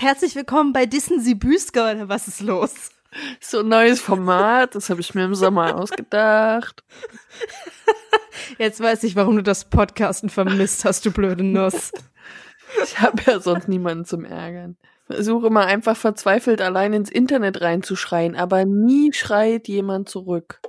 herzlich willkommen bei Dissen Sie Büsker oder was ist los? So ein neues Format, das habe ich mir im Sommer ausgedacht. Jetzt weiß ich, warum du das Podcasten vermisst hast, du blöde Nuss. Ich habe ja sonst niemanden zum Ärgern. Versuche immer einfach verzweifelt allein ins Internet reinzuschreien, aber nie schreit jemand zurück.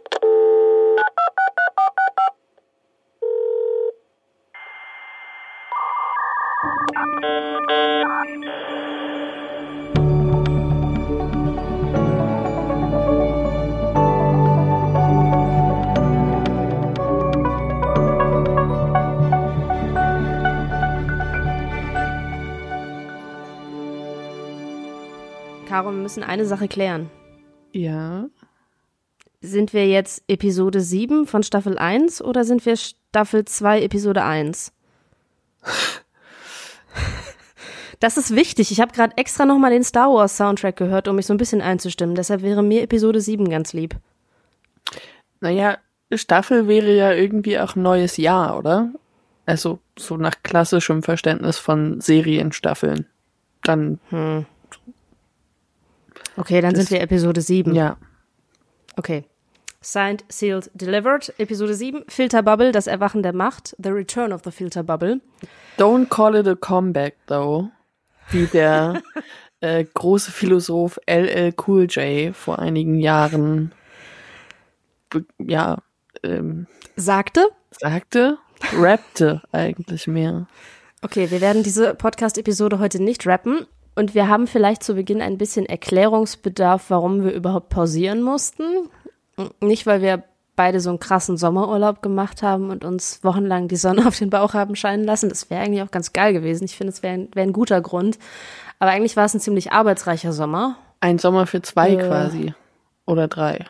Caro, wir müssen eine Sache klären. Ja. Sind wir jetzt Episode 7 von Staffel 1 oder sind wir Staffel 2, Episode 1? Das ist wichtig. Ich habe gerade extra nochmal den Star Wars Soundtrack gehört, um mich so ein bisschen einzustimmen. Deshalb wäre mir Episode 7 ganz lieb. Naja, Staffel wäre ja irgendwie auch neues Jahr, oder? Also so nach klassischem Verständnis von Serienstaffeln. Dann. Hm. Okay, dann sind wir Episode 7. Ja. Okay. Signed, sealed, delivered. Episode 7, Filter Bubble, das Erwachen der Macht. The Return of the Filter Bubble. Don't call it a comeback, though. Wie der äh, große Philosoph LL Cool J vor einigen Jahren ja ähm, sagte. Sagte, rappte eigentlich mehr. Okay, wir werden diese Podcast-Episode heute nicht rappen. Und wir haben vielleicht zu Beginn ein bisschen Erklärungsbedarf, warum wir überhaupt pausieren mussten. Nicht, weil wir beide so einen krassen Sommerurlaub gemacht haben und uns wochenlang die Sonne auf den Bauch haben scheinen lassen. Das wäre eigentlich auch ganz geil gewesen. Ich finde, es wäre wär ein guter Grund. Aber eigentlich war es ein ziemlich arbeitsreicher Sommer. Ein Sommer für zwei äh, quasi. Oder drei.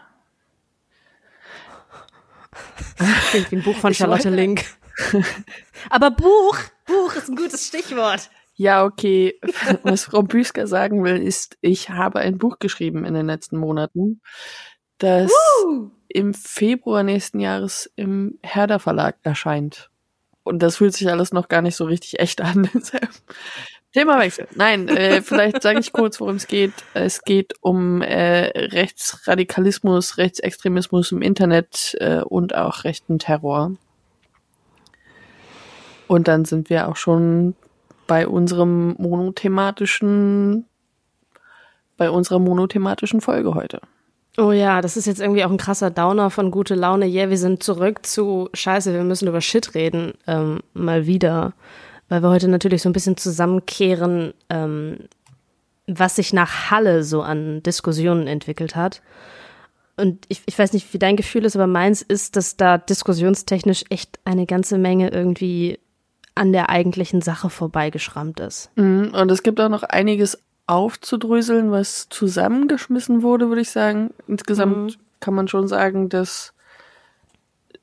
Klingt wie ein Buch von Charlotte Link. Aber Buch, Buch ist ein gutes Stichwort. Ja, okay. Was Frau Büsker sagen will, ist, ich habe ein Buch geschrieben in den letzten Monaten, das uh! im Februar nächsten Jahres im Herder Verlag erscheint. Und das fühlt sich alles noch gar nicht so richtig echt an. Themawechsel. Nein, äh, vielleicht sage ich kurz, worum es geht. Es geht um äh, Rechtsradikalismus, Rechtsextremismus im Internet äh, und auch rechten Terror. Und dann sind wir auch schon bei unserem monothematischen, bei unserer monothematischen Folge heute. Oh ja, das ist jetzt irgendwie auch ein krasser Downer von gute Laune. Yeah, wir sind zurück zu Scheiße, wir müssen über Shit reden, ähm, mal wieder. Weil wir heute natürlich so ein bisschen zusammenkehren, ähm, was sich nach Halle so an Diskussionen entwickelt hat. Und ich, ich weiß nicht, wie dein Gefühl ist, aber meins ist, dass da diskussionstechnisch echt eine ganze Menge irgendwie an der eigentlichen Sache vorbeigeschrammt ist. Mhm, und es gibt auch noch einiges aufzudröseln, was zusammengeschmissen wurde, würde ich sagen. Insgesamt mhm. kann man schon sagen, dass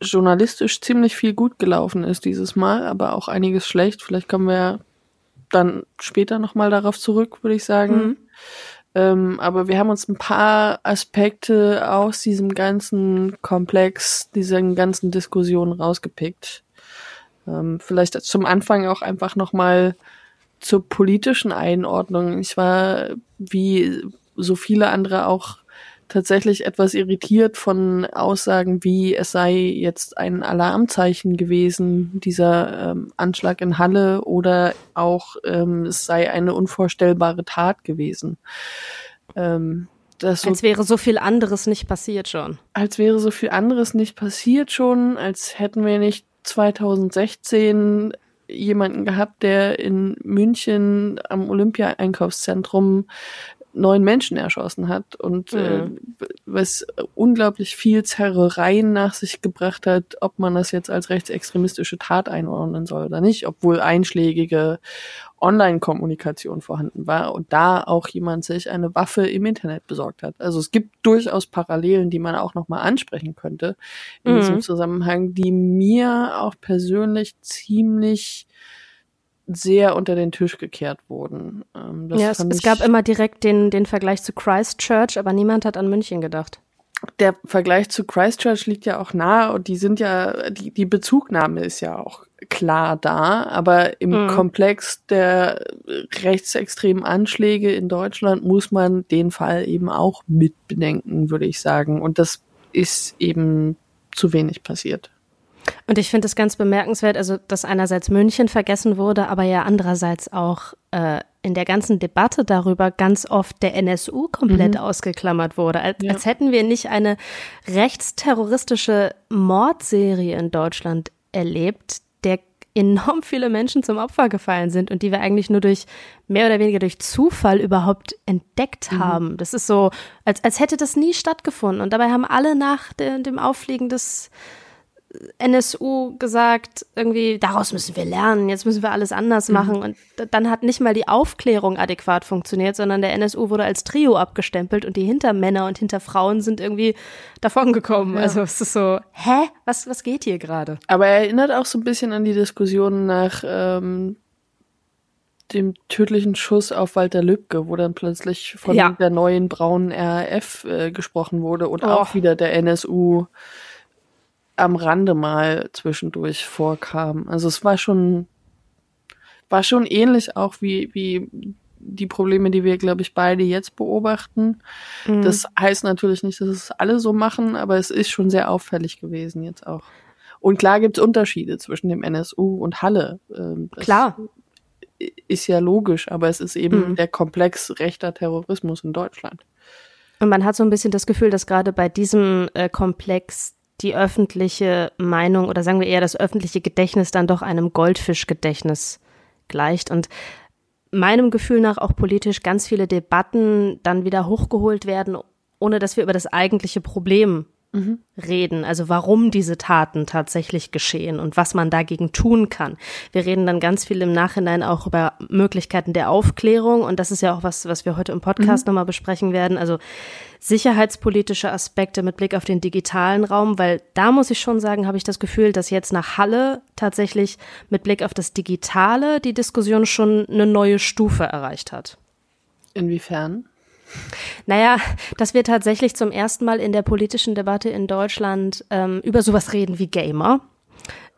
journalistisch ziemlich viel gut gelaufen ist dieses Mal, aber auch einiges schlecht. Vielleicht kommen wir dann später nochmal darauf zurück, würde ich sagen. Mhm. Ähm, aber wir haben uns ein paar Aspekte aus diesem ganzen Komplex, diesen ganzen Diskussionen rausgepickt. Ähm, vielleicht zum Anfang auch einfach nochmal zur politischen Einordnung. Ich war, wie so viele andere auch, tatsächlich etwas irritiert von Aussagen wie es sei jetzt ein Alarmzeichen gewesen, dieser ähm, Anschlag in Halle oder auch ähm, es sei eine unvorstellbare Tat gewesen. Ähm, so, als wäre so viel anderes nicht passiert schon. Als wäre so viel anderes nicht passiert schon, als hätten wir nicht 2016 jemanden gehabt, der in München am Olympia-Einkaufszentrum neun Menschen erschossen hat und mhm. äh, was unglaublich viel Zerrereien nach sich gebracht hat, ob man das jetzt als rechtsextremistische Tat einordnen soll oder nicht, obwohl einschlägige Online-Kommunikation vorhanden war und da auch jemand sich eine Waffe im Internet besorgt hat. Also es gibt durchaus Parallelen, die man auch nochmal ansprechen könnte in mhm. diesem Zusammenhang, die mir auch persönlich ziemlich sehr unter den Tisch gekehrt wurden. Ähm, ja, es, es gab immer direkt den, den Vergleich zu Christchurch, aber niemand hat an München gedacht. Der Vergleich zu Christchurch liegt ja auch nahe und die sind ja, die, die Bezugnahme ist ja auch klar da, aber im Mhm. Komplex der rechtsextremen Anschläge in Deutschland muss man den Fall eben auch mit bedenken, würde ich sagen. Und das ist eben zu wenig passiert. Und ich finde es ganz bemerkenswert, also dass einerseits München vergessen wurde, aber ja andererseits auch äh, in der ganzen Debatte darüber ganz oft der NSU komplett ausgeklammert wurde. Als, Ja. als hätten wir nicht eine rechtsterroristische Mordserie in Deutschland erlebt, der enorm viele Menschen zum Opfer gefallen sind und die wir eigentlich nur durch mehr oder weniger durch Zufall überhaupt entdeckt haben. Das ist so, als, als hätte das nie stattgefunden. Und dabei haben alle nach de, dem Auffliegen des NSU gesagt, irgendwie, daraus müssen wir lernen, jetzt müssen wir alles anders machen. Und d- dann hat nicht mal die Aufklärung adäquat funktioniert, sondern der NSU wurde als Trio abgestempelt und die Hintermänner und Hinterfrauen sind irgendwie davongekommen. Also es ist so, hä? Was, was geht hier gerade? Aber er erinnert auch so ein bisschen an die Diskussion nach ähm, dem tödlichen Schuss auf Walter Lübcke, wo dann plötzlich von Ja. der neuen braunen RAF äh, gesprochen wurde und Oh. auch wieder der NSU am Rande mal zwischendurch vorkam. Also es war schon war schon ähnlich auch wie wie die Probleme, die wir, glaube ich, beide jetzt beobachten. Das heißt natürlich nicht, dass es alle so machen, aber es ist schon sehr auffällig gewesen jetzt auch. Und klar gibt es Unterschiede zwischen dem NSU und Halle. Ähm, das Klar. Ist ja logisch, aber es ist eben Mhm. der Komplex rechter Terrorismus in Deutschland. Und man hat so ein bisschen das Gefühl, dass gerade bei diesem äh, Komplex die öffentliche Meinung oder sagen wir eher das öffentliche Gedächtnis dann doch einem Goldfischgedächtnis gleicht und meinem Gefühl nach auch politisch ganz viele Debatten dann wieder hochgeholt werden, ohne dass wir über das eigentliche Problem reden, also warum diese Taten tatsächlich geschehen und was man dagegen tun kann. Wir reden dann ganz viel im Nachhinein auch über Möglichkeiten der Aufklärung und das ist ja auch was, was wir heute im Podcast nochmal besprechen werden. Also sicherheitspolitische Aspekte mit Blick auf den digitalen Raum, weil da muss ich schon sagen, habe ich das Gefühl, dass jetzt nach Halle tatsächlich mit Blick auf das Digitale die Diskussion schon eine neue Stufe erreicht hat. Inwiefern? Naja, dass wir tatsächlich zum ersten Mal in der politischen Debatte in Deutschland ähm, über sowas reden wie Gamer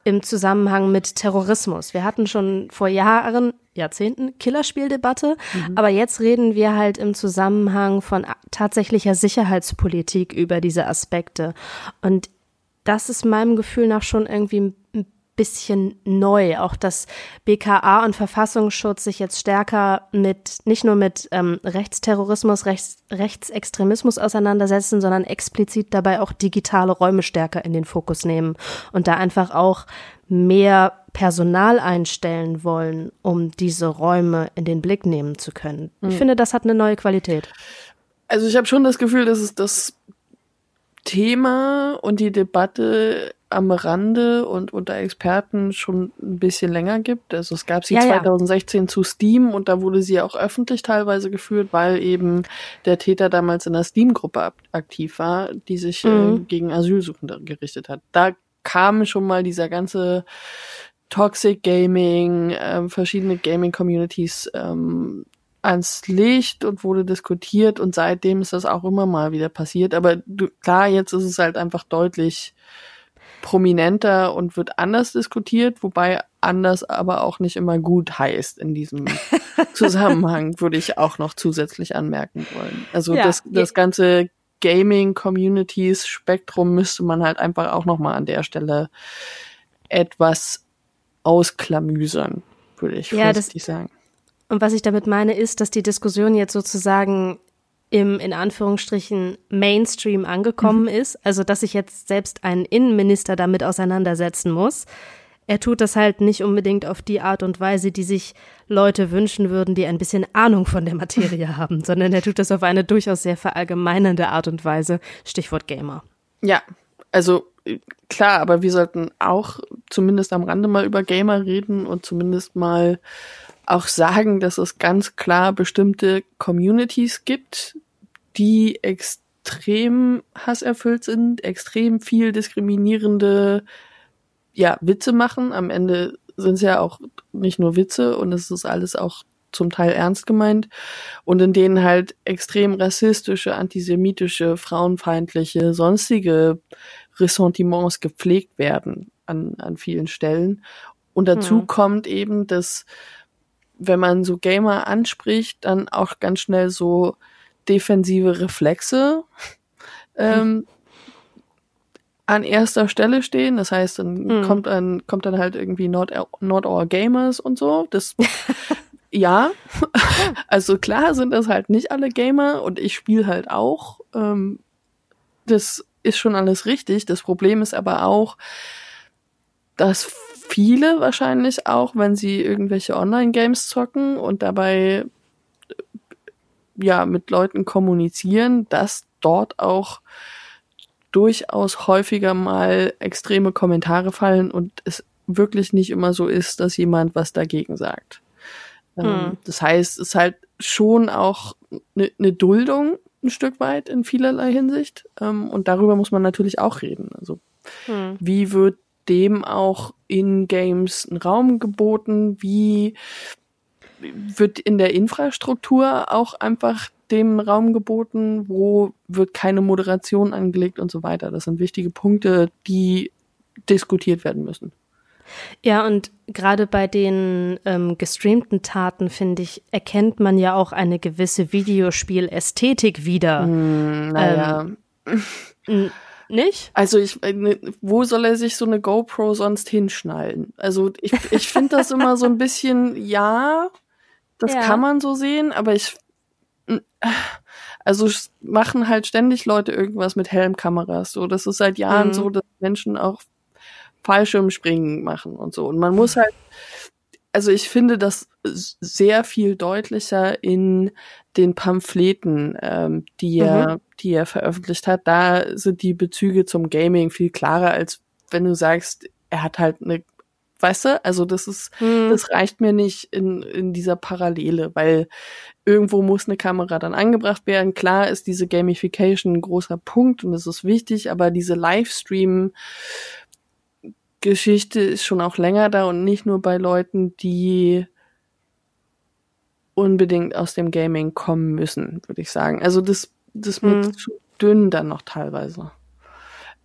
im Zusammenhang mit Terrorismus. Wir hatten schon vor Jahren, Jahrzehnten Killerspieldebatte, aber jetzt reden wir halt im Zusammenhang von tatsächlicher Sicherheitspolitik über diese Aspekte. Und das ist meinem Gefühl nach schon irgendwie ein ein bisschen neu. Auch dass BKA und Verfassungsschutz sich jetzt stärker mit, nicht nur mit ähm, Rechtsterrorismus, Rechts, Rechtsextremismus auseinandersetzen, sondern explizit dabei auch digitale Räume stärker in den Fokus nehmen und da einfach auch mehr Personal einstellen wollen, um diese Räume in den Blick nehmen zu können. Ich finde, das hat eine neue Qualität. Also ich habe schon das Gefühl, dass es das Thema und die Debatte am Rande und unter Experten schon ein bisschen länger gibt. Also es gab sie Ja, ja. 2016 zu Steam und da wurde sie auch öffentlich teilweise geführt, weil eben der Täter damals in einer Steam-Gruppe ak- aktiv war, die sich äh, Mhm. gegen Asylsuchende gerichtet hat. Da kam schon mal dieser ganze Toxic Gaming, ähm, verschiedene Gaming-Communities ähm, ans Licht und wurde diskutiert und seitdem ist das auch immer mal wieder passiert. Aber du, klar, jetzt ist es halt einfach deutlich prominenter und wird anders diskutiert, wobei anders aber auch nicht immer gut heißt in diesem Zusammenhang, würde ich auch noch zusätzlich anmerken wollen. Also Ja, das, das ganze Gaming-Communities-Spektrum müsste man halt einfach auch noch mal an der Stelle etwas ausklamüsern, würde ich Ja, das- vorsichtig sagen. Und was ich damit meine, ist, dass die Diskussion jetzt sozusagen im, in Anführungsstrichen, Mainstream angekommen ist. Also, dass sich jetzt selbst ein Innenminister damit auseinandersetzen muss. Er tut das halt nicht unbedingt auf die Art und Weise, die sich Leute wünschen würden, die ein bisschen Ahnung von der Materie haben, sondern er tut das auf eine durchaus sehr verallgemeinernde Art und Weise. Stichwort Gamer. Ja, also äh, klar, aber wir sollten auch zumindest am Rande mal über Gamer reden und zumindest mal auch sagen, dass es ganz klar bestimmte Communities gibt, die extrem hasserfüllt sind, extrem viel diskriminierende ja, Witze machen. Am Ende sind es ja auch nicht nur Witze und es ist alles auch zum Teil ernst gemeint und in denen halt extrem rassistische, antisemitische, frauenfeindliche, sonstige Ressentiments gepflegt werden an, an vielen Stellen. Und dazu mhm. kommt eben, dass wenn man so Gamer anspricht, dann auch ganz schnell so defensive Reflexe ähm, an erster Stelle stehen. Das heißt, dann mhm. kommt dann kommt dann halt irgendwie not, not all gamers und so. Das ja, also klar sind das halt nicht alle Gamer und ich spiele halt auch. Ähm, das ist schon alles richtig. Das Problem ist aber auch, dass viele wahrscheinlich auch, wenn sie irgendwelche Online-Games zocken und dabei ja mit Leuten kommunizieren, dass dort auch durchaus häufiger mal extreme Kommentare fallen und es wirklich nicht immer so ist, dass jemand was dagegen sagt. Ähm, hm. Das heißt, es ist halt schon auch eine ne Duldung ein Stück weit in vielerlei Hinsicht. Ähm, und darüber muss man natürlich auch reden. Also hm. wie wird dem auch in Games ein Raum geboten? Wie wird in der Infrastruktur auch einfach dem Raum geboten? Wo wird keine Moderation angelegt und so weiter? Das sind wichtige Punkte, die diskutiert werden müssen. Ja, und gerade bei den ähm, gestreamten Taten, finde ich, erkennt man ja auch eine gewisse Videospielästhetik wieder. Mm, naja. Ähm, nicht? Also ich, äh, ne, wo soll er sich so eine GoPro sonst hinschnallen? Also ich, ich finde das immer so ein bisschen, ja, das ja. kann man so sehen, aber ich, also machen halt ständig Leute irgendwas mit Helmkameras. So, das ist seit Jahren mhm. so, dass Menschen auch Fallschirmspringen machen und so. Und man muss halt, also ich finde das sehr viel deutlicher in den Pamphleten, ähm, die er, mhm. die er veröffentlicht hat. Da sind die Bezüge zum Gaming viel klarer, als wenn du sagst, er hat halt eine, weißt du, also das ist, mhm. das reicht mir nicht in, in dieser Parallele, weil irgendwo muss eine Kamera dann angebracht werden. Klar ist diese Gamification ein großer Punkt und das ist wichtig, aber diese Livestream Geschichte ist schon auch länger da und nicht nur bei Leuten, die unbedingt aus dem Gaming kommen müssen, würde ich sagen. Also das, das wird mhm. zu dünn dann noch teilweise.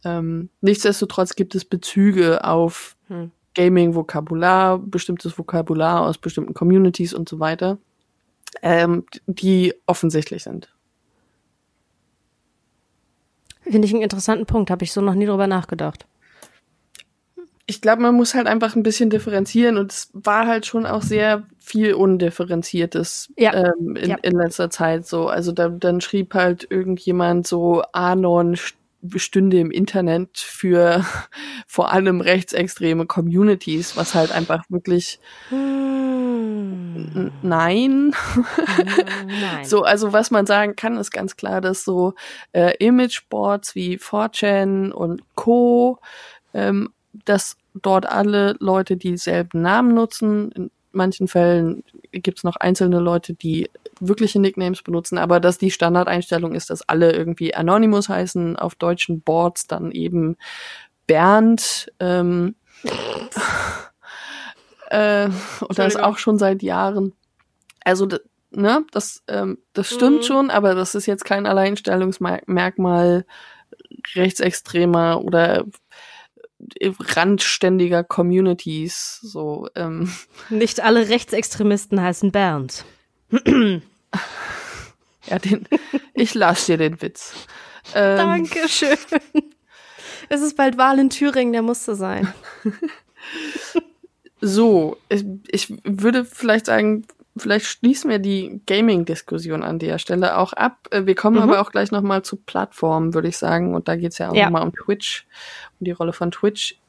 Ähm, nichtsdestotrotz gibt es Bezüge auf mhm. Gaming-Vokabular, bestimmtes Vokabular aus bestimmten Communities und so weiter, ähm, die offensichtlich sind. Finde ich einen interessanten Punkt, habe ich so noch nie drüber nachgedacht ich glaube, man muss halt einfach ein bisschen differenzieren und es war halt schon auch sehr viel Undifferenziertes ja. ähm, in, ja. in letzter Zeit so. Also da, dann schrieb halt irgendjemand so, Anon stünde im Internet für vor allem rechtsextreme Communities, was halt einfach wirklich hm. nein. nein. so, also was man sagen kann, ist ganz klar, dass so äh, Imageboards wie 4chan und Co. Ähm, dass dort alle Leute dieselben Namen nutzen. In manchen Fällen gibt es noch einzelne Leute, die wirkliche Nicknames benutzen, aber dass die Standardeinstellung ist, dass alle irgendwie Anonymous heißen, auf deutschen Boards dann eben Bernd. Ähm, äh, und das auch schon seit Jahren. Also ne, das, ähm, das stimmt mhm. schon, aber das ist jetzt kein Alleinstellungsmerkmal rechtsextremer oder randständiger Communities. So, ähm. Nicht alle Rechtsextremisten heißen Bernd. ja, den, ich lasse dir den Witz. Ähm, Dankeschön. Es ist bald Wahl in Thüringen, der musste sein. so, ich, ich würde vielleicht sagen, vielleicht schließen wir die Gaming-Diskussion an der Stelle auch ab. Äh, wir kommen mhm. aber auch gleich nochmal zu Plattformen, würde ich sagen. Und da geht's ja auch ja. nochmal um Twitch, um die Rolle von Twitch.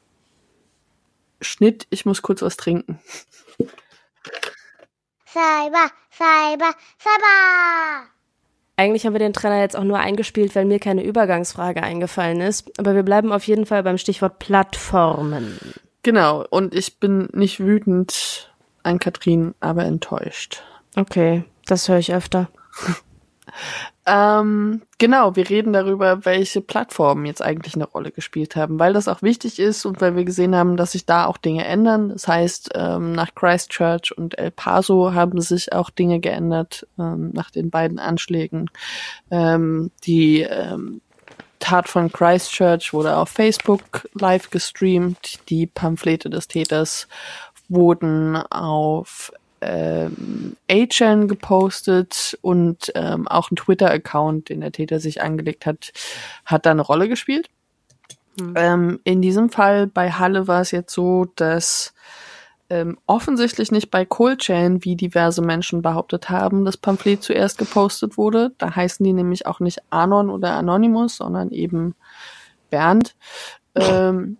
Schnitt, ich muss kurz was trinken. Cyber, Cyber, Cyber! Eigentlich haben wir den Trainer jetzt auch nur eingespielt, weil mir keine Übergangsfrage eingefallen ist. Aber wir bleiben auf jeden Fall beim Stichwort Plattformen. Genau, und ich bin nicht wütend an Katrin, aber enttäuscht. Okay, das höre ich öfter. ähm, genau, wir reden darüber, welche Plattformen jetzt eigentlich eine Rolle gespielt haben, weil das auch wichtig ist und weil wir gesehen haben, dass sich da auch Dinge ändern. Das heißt, ähm, nach Christchurch und El Paso haben sich auch Dinge geändert ähm, nach den beiden Anschlägen. Ähm, die ähm, Tat von Christchurch wurde auf Facebook live gestreamt, die Pamphlete des Täters wurden auf ähm, A-Chan gepostet und ähm, auch ein Twitter-Account, den der Täter sich angelegt hat, hat da eine Rolle gespielt. Mhm. Ähm, in diesem Fall bei Halle war es jetzt so, dass ähm, offensichtlich nicht bei Cold-Chain, wie diverse Menschen behauptet haben, das Pamphlet zuerst gepostet wurde. Da heißen die nämlich auch nicht Anon oder Anonymous, sondern eben Bernd. Ähm,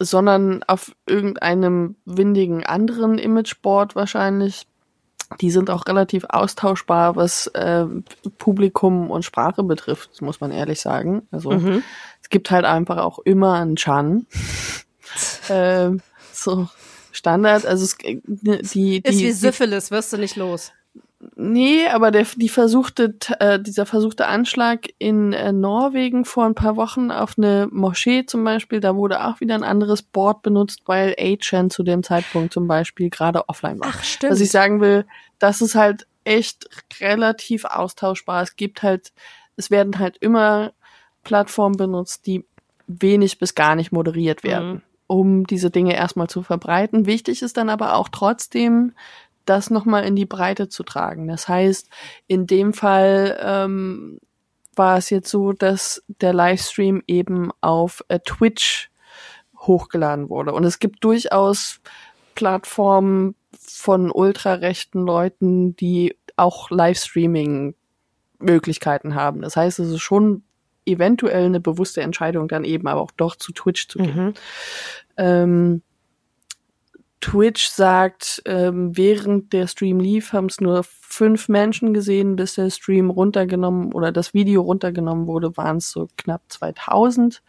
sondern auf irgendeinem windigen anderen Imageboard wahrscheinlich. Die sind auch relativ austauschbar, was äh, Publikum und Sprache betrifft, muss man ehrlich sagen. Also mhm. es gibt halt einfach auch immer einen Chan. äh, so Standard. Also es, die, die, ist wie Syphilis, wirst du nicht los. Nee, aber der, die versuchte, äh, dieser versuchte Anschlag in äh, Norwegen vor ein paar Wochen auf eine Moschee zum Beispiel, da wurde auch wieder ein anderes Board benutzt, weil A-Chan zu dem Zeitpunkt zum Beispiel gerade offline war. Ach, stimmt. Was ich sagen will, das ist halt echt relativ austauschbar. Es gibt halt, es werden halt immer Plattformen benutzt, die wenig bis gar nicht moderiert werden. Mhm um diese Dinge erstmal zu verbreiten. Wichtig ist dann aber auch trotzdem, das nochmal in die Breite zu tragen. Das heißt, in dem Fall ähm, war es jetzt so, dass der Livestream eben auf äh, Twitch hochgeladen wurde. Und es gibt durchaus Plattformen von ultrarechten Leuten, die auch Livestreaming Möglichkeiten haben. Das heißt, es ist schon eventuell eine bewusste Entscheidung, dann eben aber auch doch zu Twitch zu gehen. Mhm. Ähm, Twitch sagt, ähm, während der Stream lief, haben es nur fünf Menschen gesehen, bis der Stream runtergenommen oder das Video runtergenommen wurde, waren es so knapp 2000.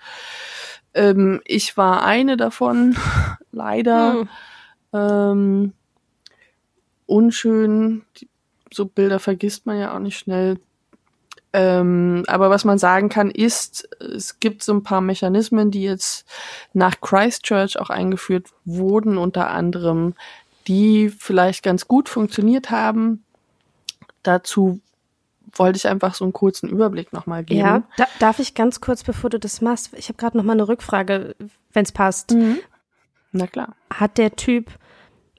Ähm, ich war eine davon, leider. Hm. Ähm, unschön, die, so Bilder vergisst man ja auch nicht schnell. Ähm, aber was man sagen kann, ist, es gibt so ein paar Mechanismen, die jetzt nach Christchurch auch eingeführt wurden, unter anderem, die vielleicht ganz gut funktioniert haben. Dazu wollte ich einfach so einen kurzen Überblick nochmal geben. Ja, da, darf ich ganz kurz, bevor du das machst, ich habe gerade nochmal eine Rückfrage, wenn es passt. Mhm. Na klar. Hat der Typ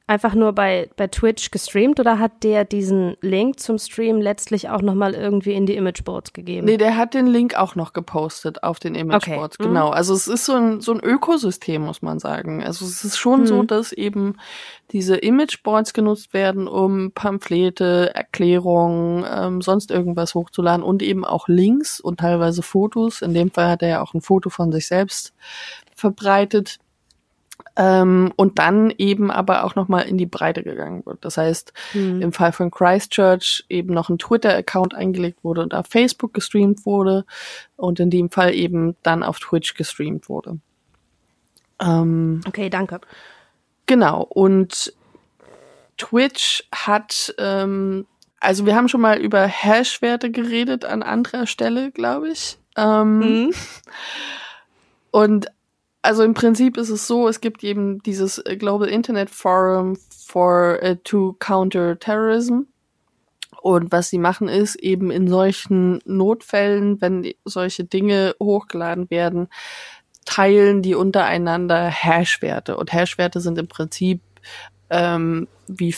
einfach nur bei, bei Twitch gestreamt oder hat der diesen Link zum Stream letztlich auch nochmal irgendwie in die Imageboards gegeben? Nee, der hat den Link auch noch gepostet auf den Imageboards, okay. genau. Mhm. Also es ist so ein, so ein Ökosystem, muss man sagen. Also es ist schon mhm. so, dass eben diese Imageboards genutzt werden, um Pamphlete, Erklärungen, ähm, sonst irgendwas hochzuladen und eben auch Links und teilweise Fotos. In dem Fall hat er ja auch ein Foto von sich selbst verbreitet ähm, und dann eben aber auch nochmal in die Breite gegangen wird. Das heißt, mhm. im Fall von Christchurch eben noch ein Twitter-Account eingelegt wurde und auf Facebook gestreamt wurde und in dem Fall eben dann auf Twitch gestreamt wurde. Ähm, okay, danke. Genau, und Twitch hat, ähm, also wir haben schon mal über Hash-Werte geredet an anderer Stelle, glaube ich. Mhm. Und also im Prinzip ist es so, es gibt eben dieses äh, Global Internet Forum for uh, to Counter Terrorism. Und was sie machen ist eben in solchen Notfällen, wenn solche Dinge hochgeladen werden, teilen die untereinander Hashwerte. Und Hashwerte sind im Prinzip ähm, wie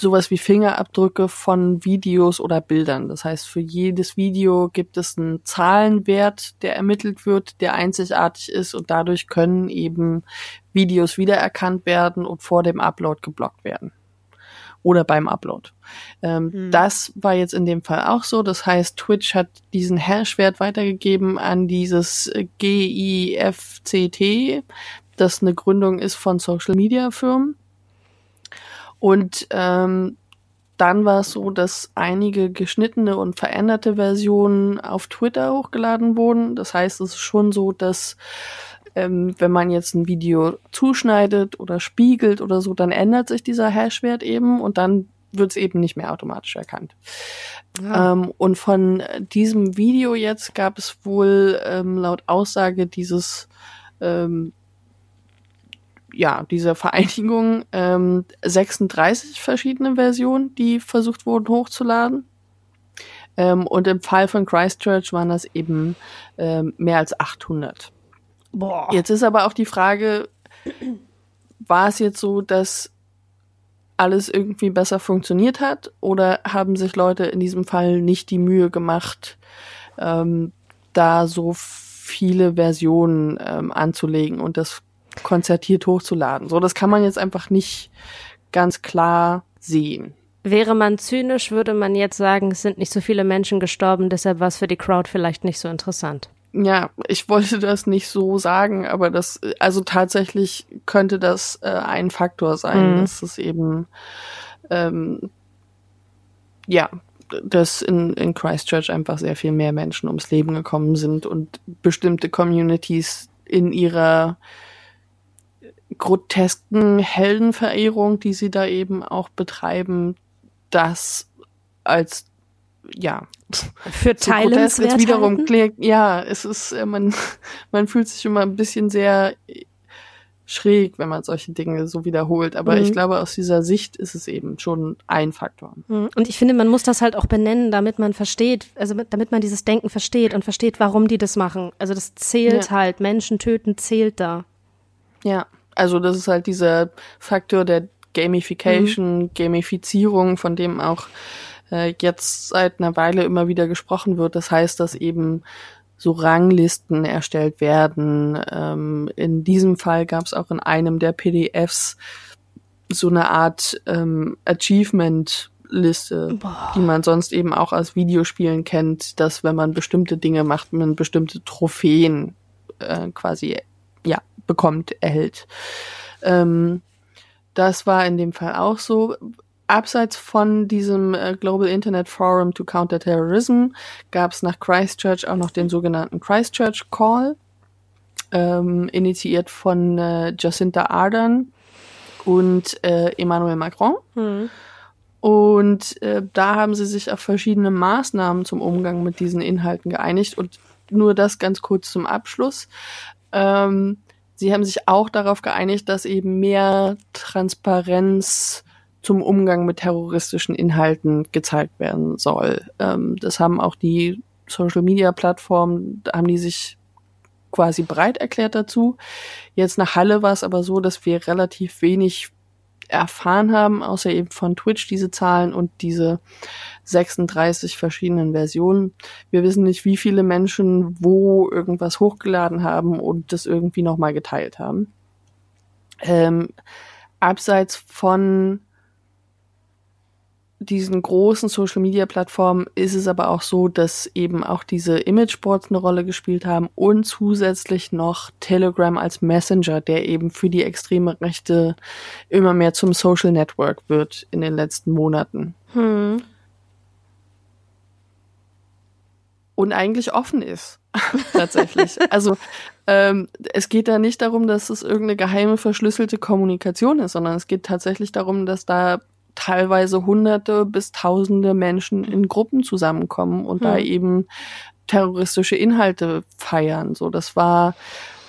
sowas wie Fingerabdrücke von Videos oder Bildern. Das heißt, für jedes Video gibt es einen Zahlenwert, der ermittelt wird, der einzigartig ist und dadurch können eben Videos wiedererkannt werden und vor dem Upload geblockt werden. Oder beim Upload. Ähm, hm. Das war jetzt in dem Fall auch so. Das heißt, Twitch hat diesen Hashwert weitergegeben an dieses GIFCT, das eine Gründung ist von Social Media Firmen und ähm, dann war es so, dass einige geschnittene und veränderte Versionen auf Twitter hochgeladen wurden. Das heißt, es ist schon so, dass ähm, wenn man jetzt ein Video zuschneidet oder spiegelt oder so, dann ändert sich dieser Hashwert eben und dann wird es eben nicht mehr automatisch erkannt. Ja. Ähm, und von diesem Video jetzt gab es wohl ähm, laut Aussage dieses ähm, ja, dieser Vereinigung ähm, 36 verschiedene Versionen, die versucht wurden hochzuladen. Ähm, und im Fall von Christchurch waren das eben ähm, mehr als 800. Boah. Jetzt ist aber auch die Frage, war es jetzt so, dass alles irgendwie besser funktioniert hat oder haben sich Leute in diesem Fall nicht die Mühe gemacht, ähm, da so viele Versionen ähm, anzulegen und das konzertiert hochzuladen. So, das kann man jetzt einfach nicht ganz klar sehen. Wäre man zynisch, würde man jetzt sagen, es sind nicht so viele Menschen gestorben, deshalb war es für die Crowd vielleicht nicht so interessant. Ja, ich wollte das nicht so sagen, aber das, also tatsächlich könnte das äh, ein Faktor sein, mhm. dass es eben, ähm, ja, dass in, in Christchurch einfach sehr viel mehr Menschen ums Leben gekommen sind und bestimmte Communities in ihrer grotesken Heldenverehrung, die sie da eben auch betreiben, das als ja für Teile so jetzt wiederum klingt, ja, es ist äh, man man fühlt sich immer ein bisschen sehr schräg, wenn man solche Dinge so wiederholt. Aber mhm. ich glaube, aus dieser Sicht ist es eben schon ein Faktor. Mhm. Und ich finde, man muss das halt auch benennen, damit man versteht, also damit man dieses Denken versteht und versteht, warum die das machen. Also das zählt ja. halt, Menschen töten zählt da. Ja, also das ist halt dieser Faktor der Gamification, mhm. Gamifizierung, von dem auch äh, jetzt seit einer Weile immer wieder gesprochen wird. Das heißt, dass eben so Ranglisten erstellt werden. Ähm, in diesem Fall gab es auch in einem der PDFs so eine Art ähm, Achievement Liste, Boah. die man sonst eben auch aus Videospielen kennt, dass wenn man bestimmte Dinge macht, man bestimmte Trophäen äh, quasi bekommt, erhält. Ähm, das war in dem Fall auch so abseits von diesem äh, Global Internet Forum to Counter Terrorism gab es nach Christchurch auch noch den sogenannten Christchurch Call, ähm, initiiert von äh, Jacinta Ardern und äh, Emmanuel Macron. Mhm. Und äh, da haben sie sich auf verschiedene Maßnahmen zum Umgang mit diesen Inhalten geeinigt. Und nur das ganz kurz zum Abschluss. Ähm, sie haben sich auch darauf geeinigt, dass eben mehr Transparenz zum Umgang mit terroristischen Inhalten gezeigt werden soll. Ähm, das haben auch die Social Media Plattformen, da haben die sich quasi bereit erklärt dazu. Jetzt nach Halle war es aber so, dass wir relativ wenig erfahren haben, außer eben von Twitch diese Zahlen und diese 36 verschiedenen Versionen. Wir wissen nicht, wie viele Menschen wo irgendwas hochgeladen haben und das irgendwie nochmal geteilt haben. Ähm, abseits von diesen großen Social Media Plattformen ist es aber auch so, dass eben auch diese Imageboards eine Rolle gespielt haben und zusätzlich noch Telegram als Messenger, der eben für die extreme Rechte immer mehr zum Social Network wird in den letzten Monaten. Hm. Und eigentlich offen ist. tatsächlich. also ähm, es geht da nicht darum, dass es irgendeine geheime verschlüsselte Kommunikation ist, sondern es geht tatsächlich darum, dass da teilweise hunderte bis tausende Menschen in Gruppen zusammenkommen und hm. da eben terroristische Inhalte feiern. So, das war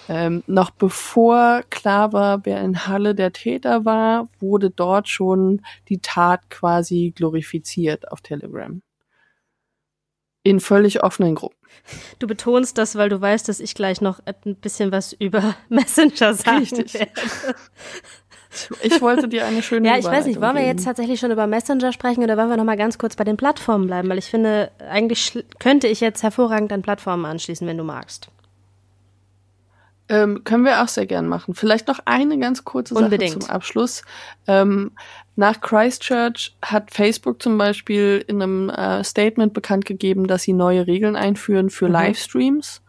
ähm, noch bevor klar war, wer in Halle der Täter war, wurde dort schon die Tat quasi glorifiziert auf Telegram. In völlig offenen Gruppen. Du betonst das, weil du weißt, dass ich gleich noch ein bisschen was über Messenger sagen Richtig. werde. Ich wollte dir eine schöne Ja, ich weiß nicht, wollen wir jetzt tatsächlich schon über Messenger sprechen oder wollen wir noch mal ganz kurz bei den Plattformen bleiben? Weil ich finde, eigentlich könnte ich jetzt hervorragend an Plattformen anschließen, wenn du magst. Ähm, können wir auch sehr gern machen. Vielleicht noch eine ganz kurze Sache Unbedingt. zum Abschluss. Ähm, nach Christchurch hat Facebook zum Beispiel in einem äh, Statement bekannt gegeben, dass sie neue Regeln einführen für mhm. Livestreams.